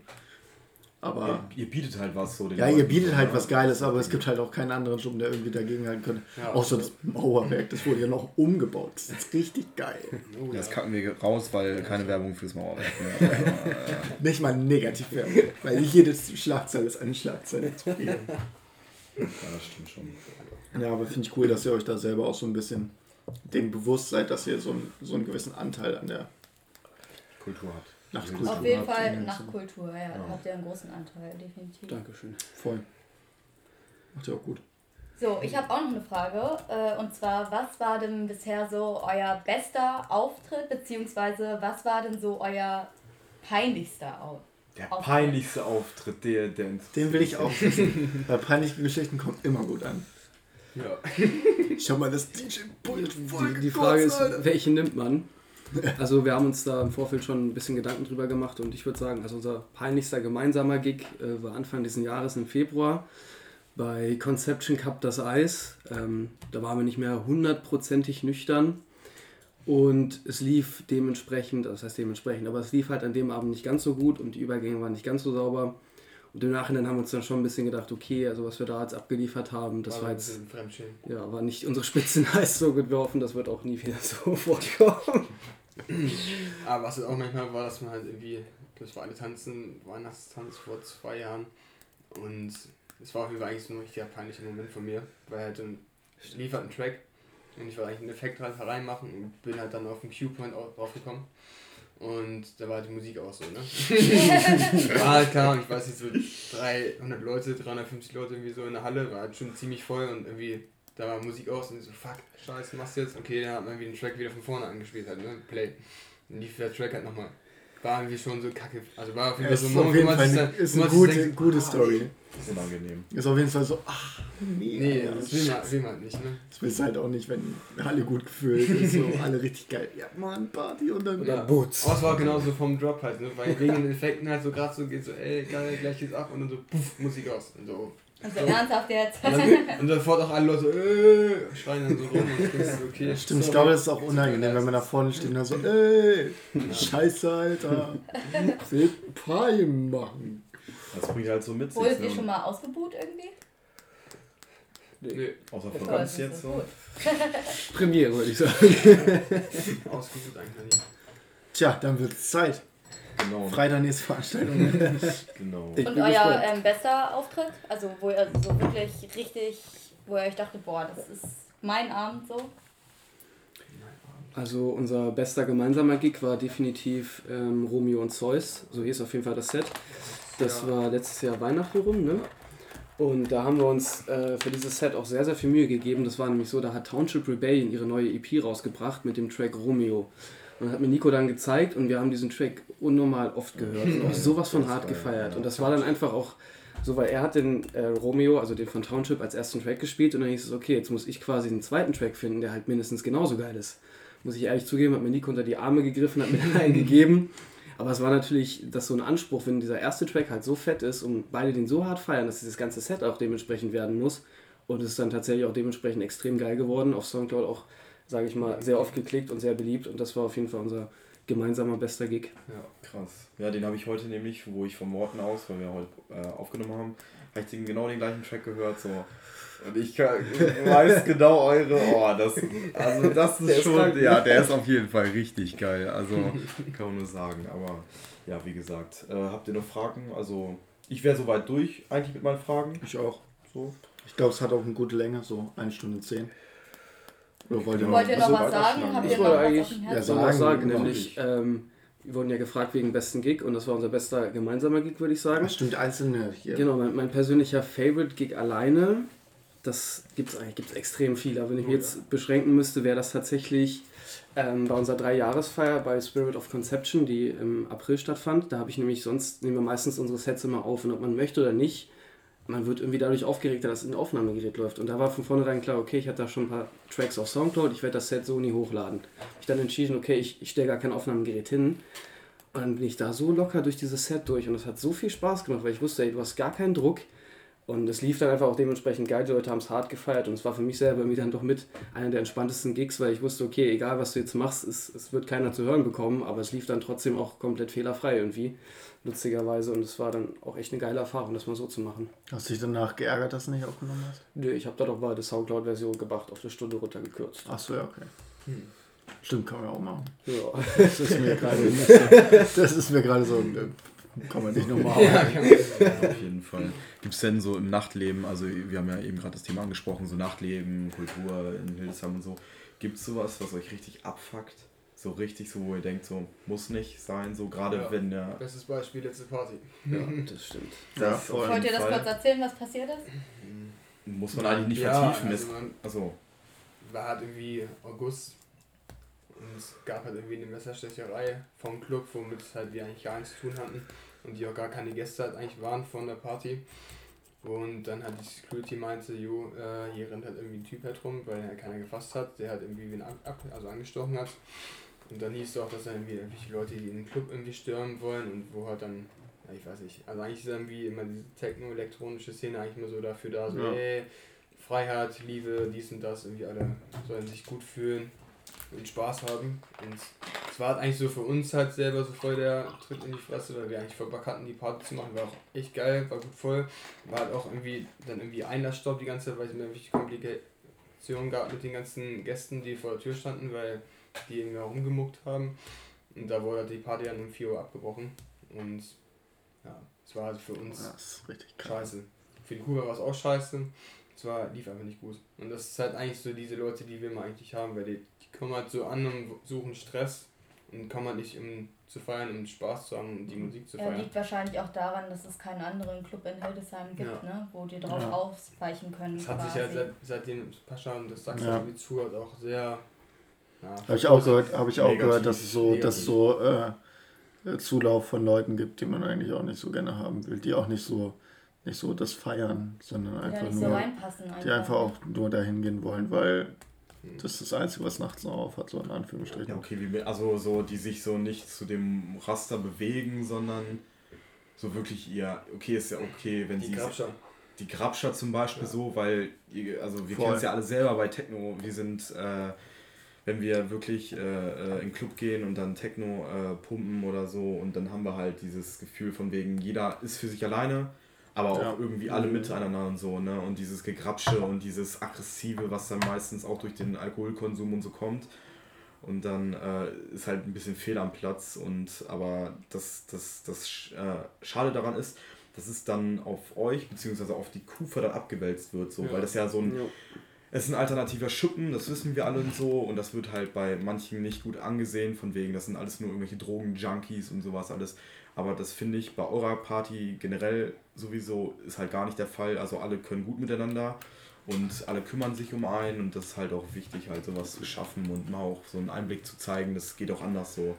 Aber ihr, ihr, bietet halt was so. ja, Leuten ihr bietet halt was Geiles, aber es gibt halt auch keinen anderen Job, der irgendwie dagegen halten könnte. Ja, Außer das Mauerwerk, das wurde ja noch umgebaut. Das ist richtig geil. Oh, das kacken wir raus, weil keine Werbung fürs Mauerwerk. Nicht mal negativ Werbung, weil jede Schlagzeile ist eine Schlagzeile zu viel. Ja, das stimmt schon. Ja, aber finde ich cool, dass ihr euch da selber auch so ein bisschen dem bewusst seid, dass ihr so, ein, so einen gewissen Anteil an der Kultur habt. Nachtkultur. Auf jeden Fall Nachtkultur, ja, ja. Da habt ihr einen großen Anteil, definitiv. Dankeschön. Voll. Macht ihr auch gut. So, ich habe auch noch eine Frage. Äh, und zwar, was war denn bisher so euer bester Auftritt, beziehungsweise was war denn so euer peinlichster Auftritt? Der peinlichste Auftritt, der, der Den will ich auch wissen. Weil peinliche Geschichten kommen immer gut an. Ja. Schau mal, das DJ-Pult voll Die, die Frage ist, welche nimmt man? Also wir haben uns da im Vorfeld schon ein bisschen Gedanken drüber gemacht und ich würde sagen, also unser peinlichster gemeinsamer Gig äh, war Anfang dieses Jahres im Februar bei Conception Cup das Eis. Ähm, da waren wir nicht mehr hundertprozentig nüchtern und es lief dementsprechend, das heißt dementsprechend, aber es lief halt an dem Abend nicht ganz so gut und die Übergänge waren nicht ganz so sauber. Und im Nachhinein haben wir uns dann schon ein bisschen gedacht, okay, also was wir da jetzt abgeliefert haben, das war, war jetzt ja, war nicht unsere Spitzenleist so gut. Wir hoffen, das wird auch nie wieder so vorkommen. Aber was es auch manchmal war, dass man halt irgendwie, das war eine Tanzen, Weihnachtstanz vor zwei Jahren und es war auf jeden Fall eigentlich so ein richtiger peinlicher Moment von mir, weil halt ein lief halt ein Track und ich wollte eigentlich einen Effekt halt reinmachen und bin halt dann auf den Q-Point draufgekommen. Und da war halt die Musik auch so, ne? war halt klar, ich weiß nicht, so 300 Leute, 350 Leute irgendwie so in der Halle, war halt schon ziemlich voll und irgendwie da war Musik aus und so, fuck, scheiße, machst du jetzt? Okay, dann hat man wieder den Track wieder von vorne angespielt halt, ne? Play. Dann lief der Track halt nochmal. War irgendwie schon so kacke. Also war auf jeden Fall so ein Moment, sich dann, ist eine gute, denkt, gute Story. Ist unangenehm. Ist auf jeden Fall so, ach, nee. Nee, das will man, will man nicht, ne? Das willst du halt auch nicht, wenn alle gut gefühlt ist, so alle richtig geil. Ja, Mann, Party und dann, und dann Boots. Aber es war genauso vom Drop halt, ne? Weil wegen den Effekten halt so gerade so geht so, ey, geil, gleich geht's ab und dann so, puff, Musik aus. Und so, also so. ernsthaft jetzt. Und dann, und sofort auch alle Leute äh, schreien dann so rum und ich so, okay. Stimmt, ich glaube, das ist auch unangenehm, wenn man da vorne steht und dann so, ey, Scheiße, Alter. Seht Party machen. Das bringt halt so mit sich. Wurdet ihr ne? schon mal ausgebuht irgendwie? Nee. Außer von uns jetzt so. Premiere, würde ich sagen. ausgebucht eigentlich. Tja, dann wird es Zeit. Genau. Freitag nächste Veranstaltung. genau. Und euer ähm, bester Auftritt? Also wo ihr so wirklich richtig, wo ihr euch dachtet, boah, das ist mein Abend so? Also unser bester gemeinsamer Gig war definitiv ähm, Romeo und Zeus, so hieß auf jeden Fall das Set. Das ja. war letztes Jahr Weihnachten rum, ne? Und da haben wir uns äh, für dieses Set auch sehr, sehr viel Mühe gegeben. Das war nämlich so, da hat Township Rebellion ihre neue EP rausgebracht mit dem Track Romeo. Und hat mir Nico dann gezeigt und wir haben diesen Track unnormal oft gehört und auch sowas von hart gefeiert. Und das war dann einfach auch so, weil er hat den äh, Romeo, also den von Township, als ersten Track gespielt und dann hieß es, okay, jetzt muss ich quasi den zweiten Track finden, der halt mindestens genauso geil ist. Muss ich ehrlich zugeben, hat mir Nico unter die Arme gegriffen, hat mir einen gegeben. Aber es war natürlich, dass so ein Anspruch, wenn dieser erste Track halt so fett ist und beide den so hart feiern, dass dieses ganze Set auch dementsprechend werden muss. Und es ist dann tatsächlich auch dementsprechend extrem geil geworden. Auf Soundcloud auch, sage ich mal, sehr oft geklickt und sehr beliebt. Und das war auf jeden Fall unser gemeinsamer bester Gig. Ja, krass. Ja, den habe ich heute nämlich, wo ich vom Morten aus, weil wir heute äh, aufgenommen haben, habe ich den, genau den gleichen Track gehört. So. Und ich, kann, weiß genau eure. Oh, das, also das ist, ist schon. Krank, ja, der ist auf jeden Fall richtig geil. Also kann man nur sagen. Aber ja, wie gesagt, äh, habt ihr noch Fragen? Also ich wäre soweit durch eigentlich mit meinen Fragen. Ich auch. So. Ich glaube, es hat auch eine gute Länge, so eine Stunde zehn. Oder wollt ihr noch, wollt ihr noch was sagen? Habt ich wollte eigentlich ja, sagen, was sagen, nämlich, ähm, wir wurden ja gefragt wegen besten Gig und das war unser bester gemeinsamer Gig, würde ich sagen. Das stimmt, einzelne hier. Genau, mein, mein persönlicher Favorite Gig alleine, das gibt es eigentlich gibt's extrem viele, aber wenn ich mich jetzt beschränken müsste, wäre das tatsächlich ähm, bei unserer Dreijahresfeier bei Spirit of Conception, die im April stattfand. Da habe ich nämlich sonst, nehmen wir meistens unsere Sets immer auf und ob man möchte oder nicht, man wird irgendwie dadurch aufgeregter, dass ein Aufnahmegerät läuft. Und da war von vornherein klar, okay, ich hatte da schon ein paar Tracks auf Soundcloud, ich werde das Set so nie hochladen. Ich dann entschieden, okay, ich, ich stelle gar kein Aufnahmegerät hin. Und dann bin ich da so locker durch dieses Set durch und es hat so viel Spaß gemacht, weil ich wusste, ey, du hast gar keinen Druck. Und es lief dann einfach auch dementsprechend geil, die Leute haben es hart gefeiert und es war für mich selber irgendwie dann doch mit einer der entspanntesten Gigs, weil ich wusste, okay, egal was du jetzt machst, es, es wird keiner zu hören bekommen, aber es lief dann trotzdem auch komplett fehlerfrei irgendwie lustigerweise. Und es war dann auch echt eine geile Erfahrung, das mal so zu machen. Hast du dich danach geärgert, dass du nicht aufgenommen hast? Nö, ich habe da doch mal die Soundcloud-Version gemacht, auf eine Stunde runtergekürzt. Ach so, ja, okay. Hm. Stimmt, kann man auch machen. Ja. Das ist mir gerade so, das ist mir gerade so, kann man nicht nochmal ja, Auf jeden Fall. Gibt es denn so im Nachtleben, also wir haben ja eben gerade das Thema angesprochen, so Nachtleben, Kultur in Hildesheim und so. Gibt es sowas, was euch richtig abfuckt? so richtig so, wo ihr denkt, so muss nicht sein, so gerade ja. wenn der. Bestes Beispiel letzte Party. Ja, das stimmt. Das Wollt ihr das Fall. kurz erzählen, was passiert ist? Muss man eigentlich nicht ja, vertiefen. Also man also. War halt irgendwie August und es gab halt irgendwie eine Messerstecherei vom Club, womit halt wir eigentlich gar nichts zu tun hatten und die auch gar keine Gäste halt eigentlich waren von der Party. Und dann hat die Security meinte, jo, äh, hier rennt halt irgendwie ein Typ halt rum, weil er keiner gefasst hat, der halt irgendwie wen ab, also angestochen hat. Und dann hieß es auch, dass dann irgendwie irgendwelche Leute, die in den Club irgendwie stürmen wollen und wo halt dann, ja, ich weiß nicht, also eigentlich ist irgendwie immer diese techno-elektronische Szene eigentlich immer so dafür da, so, ja. ey, Freiheit, Liebe, dies und das, irgendwie alle sollen sich gut fühlen und Spaß haben. Und es war halt eigentlich so für uns halt selber so voll der Tritt in die Fresse, weil wir eigentlich voll Bock hatten, die Party zu machen. War auch echt geil, war gut voll. War halt auch irgendwie dann irgendwie Einlassstopp die ganze Zeit, weil es mir wirklich Komplikationen gab mit den ganzen Gästen, die vor der Tür standen, weil die irgendwie rumgemuckt haben. Und da wurde die Party dann um 4 Uhr abgebrochen. Und ja, es war halt für uns das scheiße. Für die Kuba war es auch scheiße. Es war, lief einfach nicht gut. Und das ist halt eigentlich so diese Leute, die wir mal eigentlich haben, weil die, die kommen halt so an und suchen Stress und kommen halt nicht, um zu feiern, um Spaß zu haben und die Musik zu feiern. Ja, liegt wahrscheinlich auch daran, dass es keinen anderen Club in Hildesheim gibt, ja. ne, wo die drauf ja. ausweichen können. Das hat quasi. sich ja seit, seitdem Pascha und das Sachsen ja. zuhört auch sehr ja, habe ich auch gehört, habe ich auch gehört, dass es so, dass so äh, Zulauf von Leuten gibt, die man eigentlich auch nicht so gerne haben will, die auch nicht so nicht so das feiern, sondern einfach nur so einfach. die einfach auch nur dahin gehen wollen, weil das ist das Einzige, was nachts noch auf hat, so in Anführungsstrichen. Ja, okay, wie, also so, die sich so nicht zu dem Raster bewegen, sondern so wirklich ihr, okay, ist ja okay, wenn die sie. Grabscher. Die Grabscher zum Beispiel ja. so, weil, also wir kennen es ja alle selber bei Techno, wir sind. Äh, wenn wir wirklich äh, äh, in den Club gehen und dann Techno äh, pumpen oder so und dann haben wir halt dieses Gefühl von wegen, jeder ist für sich alleine, aber auch ja. irgendwie alle miteinander und so, ne? Und dieses Gegrapsche und dieses Aggressive, was dann meistens auch durch den Alkoholkonsum und so kommt. Und dann äh, ist halt ein bisschen Fehl am Platz und aber das, das, das äh, Schade daran ist, dass es dann auf euch beziehungsweise auf die Kufa dann abgewälzt wird, so, ja. weil das ja so ein ja es ist ein alternativer Schuppen, das wissen wir alle und so. Und das wird halt bei manchen nicht gut angesehen, von wegen, das sind alles nur irgendwelche Drogen-Junkies und sowas alles. Aber das finde ich bei eurer Party generell sowieso ist halt gar nicht der Fall. Also alle können gut miteinander. und alle kümmern sich um einen und das ist halt auch wichtig, halt sowas zu schaffen und mal auch so einen Einblick zu zeigen, das geht auch anders so.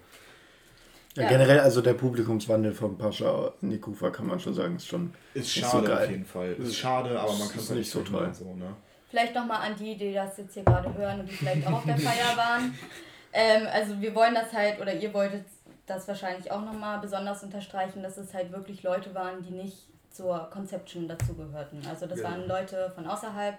Ja, generell, also der Publikumswandel von Pascha in die Kufa kann man schon sagen, ist schon ist schade so auf jeden Fall. Ist schade, aber man kann es nicht so toll. So, ne? Vielleicht nochmal an die, die das jetzt hier gerade hören und die vielleicht auch auf der Feier waren. Ähm, also wir wollen das halt, oder ihr wolltet das wahrscheinlich auch nochmal besonders unterstreichen, dass es halt wirklich Leute waren, die nicht zur Conception dazugehörten. Also das ja. waren Leute von außerhalb.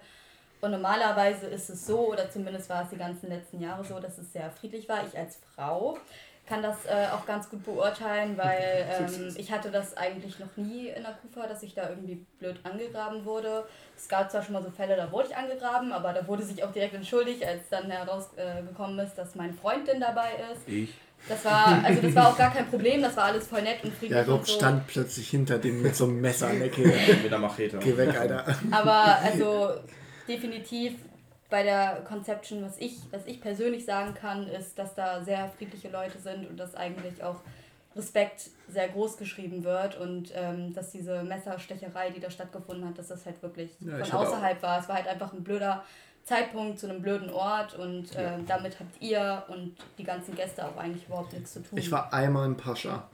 Und normalerweise ist es so, oder zumindest war es die ganzen letzten Jahre so, dass es sehr friedlich war. Ich als Frau kann das äh, auch ganz gut beurteilen, weil ähm, ich hatte das eigentlich noch nie in der Kufa, dass ich da irgendwie blöd angegraben wurde. Es gab zwar schon mal so Fälle, da wurde ich angegraben, aber da wurde sich auch direkt entschuldigt, als dann herausgekommen äh, ist, dass meine Freundin dabei ist. Ich. Das war, also das war auch gar kein Problem, das war alles voll nett und friedlich. Ja, Rob so. stand plötzlich hinter dem mit so einem Messer an der Kehle. mit der Machete. Geh weg, Alter. Aber also definitiv bei der Conception, was ich, was ich persönlich sagen kann, ist, dass da sehr friedliche Leute sind und dass eigentlich auch Respekt sehr groß geschrieben wird und ähm, dass diese Messerstecherei, die da stattgefunden hat, dass das halt wirklich ja, von außerhalb war. Es war halt einfach ein blöder Zeitpunkt zu einem blöden Ort und äh, ja. damit habt ihr und die ganzen Gäste auch eigentlich überhaupt nichts zu tun. Ich war einmal in Pascha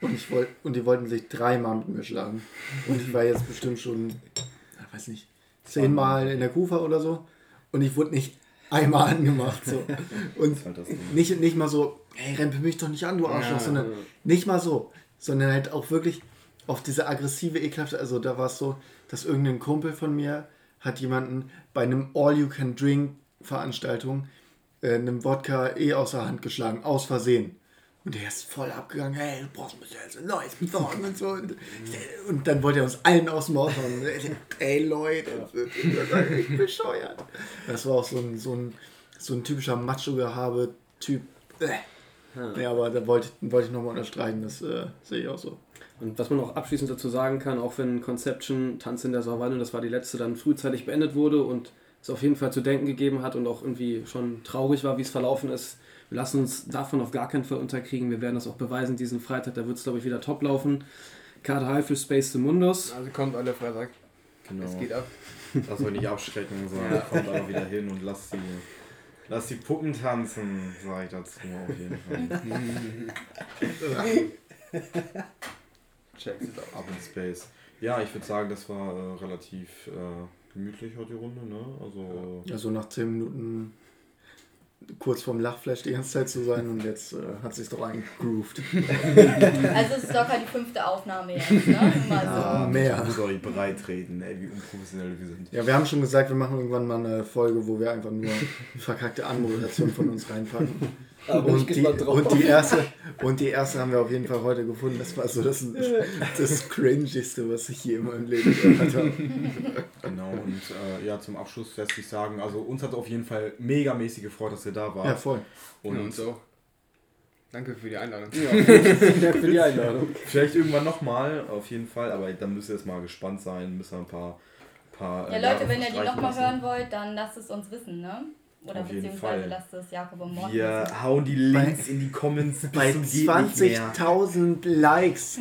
und, ich wollt, und die wollten sich dreimal mit mir schlagen. Und ich war jetzt bestimmt schon, ich weiß nicht, zehnmal in der Kufa oder so und ich wurde nicht einmal angemacht. So. Und halt nicht, nicht mal so, hey, rempel mich doch nicht an, du Arschloch, ja, sondern ja. nicht mal so, sondern halt auch wirklich auf diese aggressive, ekelhafte, also da war es so, dass irgendein Kumpel von mir hat jemanden bei einem All-You-Can-Drink-Veranstaltung äh, einem Wodka eh aus der Hand geschlagen, aus Versehen. Und der ist voll abgegangen, hey, du brauchst mich jetzt ein neues besorgen und so. Und, und, dann wollte er uns allen aus dem Maus hauen. Ey Leute, ich bin bescheuert. Das war auch so ein, so ein, so ein typischer Macho-Gehabe-Typ. Ja, aber da wollte ich, wollte ich nochmal unterstreichen, das äh, sehe ich auch so. Und was man auch abschließend dazu sagen kann, auch wenn Conception, Tanz in der Savanne, das war die letzte, dann frühzeitig beendet wurde und es auf jeden Fall zu denken gegeben hat und auch irgendwie schon traurig war, wie es verlaufen ist, wir lassen uns davon auf gar keinen Fall unterkriegen. Wir werden das auch beweisen diesen Freitag. Da wird es, glaube ich, wieder top laufen. Karte High für Space the Mundus. Also kommt alle Freitag. Genau. Es geht ab. Lass euch nicht abschrecken, sondern ja. kommt einfach wieder hin und lasst die, lasst die Puppen tanzen, sage ich dazu auf jeden Fall. Check it out. Up in Space. Ja, ich würde sagen, das war äh, relativ äh, gemütlich heute die Runde, ne? Also, ja, so nach 10 Minuten kurz vorm Lachflash die ganze Zeit zu sein und jetzt äh, hat sich doch eingegroovt. also es ist locker die fünfte Aufnahme jetzt, ne? Mal ja, so. mehr. Ich muss euch breitreden, ey, wie unprofessionell wir sind. Ja, wir haben schon gesagt, wir machen irgendwann mal eine Folge, wo wir einfach nur verkackte Anmoderation von uns reinpacken. Und die, und, die erste, und die erste haben wir auf jeden Fall heute gefunden. Das war so das, das Cringigste, was ich je in meinem Leben gehört habe. Genau, und äh, ja, zum Abschluss lässt sich sagen, also uns hat auf jeden Fall megamäßig gefreut, dass ihr da wart. Ja, voll. Und ja, uns auch. Danke für die Einladung. Ja, vielen Dank für die Einladung. Vielleicht irgendwann nochmal, auf jeden Fall, aber dann müsst ihr jetzt mal gespannt sein, müssen wir ein paar. paar ja, Leute, wenn ihr die nochmal hören wollt, dann lasst es uns wissen, ne? Oder Auf beziehungsweise lasst es Jakob und Morten Wir hauen die Links bei, in die Comments bei 20.000 Likes.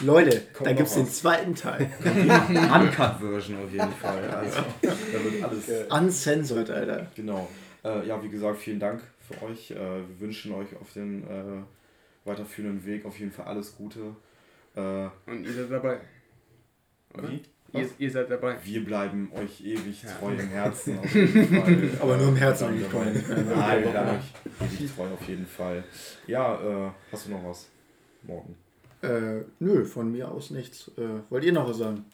Leute, Kommt da gibt es den zweiten Teil. Uncut-Version auf jeden Fall. Also, da wird alles. Uncensored, Alter. Genau. Äh, ja, wie gesagt, vielen Dank für euch. Äh, wir wünschen euch auf den äh, weiterführenden Weg auf jeden Fall alles Gute. Äh, und ihr seid dabei. Oder? Wie? Ihr, ihr, seid dabei. Wir bleiben euch ewig treu im Herzen. Aber nur im Herzen eigentlich treu. Nein, wir bleiben euch ewig treu auf jeden Fall. Ja, äh, hast du noch was? Morgen. Äh, nö, von mir aus nichts. Äh, wollt ihr noch was sagen?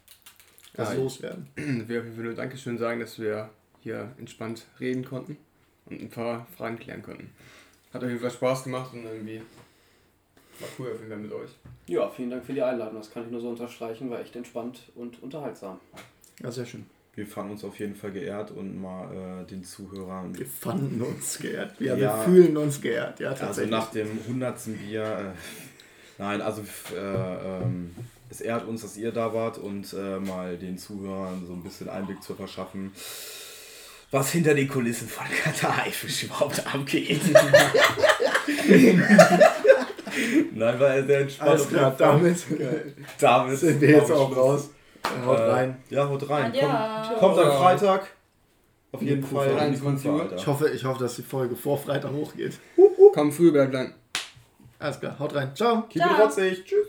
Was ja, loswerden? Ich will auf jeden Fall nur Dankeschön sagen, dass wir hier entspannt reden konnten und ein paar Fragen klären konnten. Hat auf jeden Fall Spaß gemacht und irgendwie war cool auf jeden Fall mit euch. Ja, vielen Dank für die Einladung. Das kann ich nur so unterstreichen. War echt entspannt und unterhaltsam. Ja, sehr schön. Wir fanden uns auf jeden Fall geehrt und mal äh, den Zuhörern. Wir fanden uns geehrt. Ja, ja, wir fühlen uns geehrt. Ja, also tatsächlich. Also nach dem hundertsten Bier. Äh, nein, also äh, ähm, es ehrt uns, dass ihr da wart und äh, mal den Zuhörern so ein bisschen Einblick zu verschaffen, was hinter den Kulissen von Katar Haifisch überhaupt abgeht. Nein, war er sehr entspannt. Alles klar, damit, damit sind wir jetzt auch raus. Ja, haut Äh, rein. Ja, haut rein. Ja. Kommt, kommt am. Freitag. Auf jeden Fall. Kufa. in die Kufa, Alter. Ich hoffe, ich hoffe, dass die Folge vor Freitag hochgeht. Komm früh, bleib lang. Alles klar, haut rein. Ciao. Keep it Ciao. rotzig. Tschüss.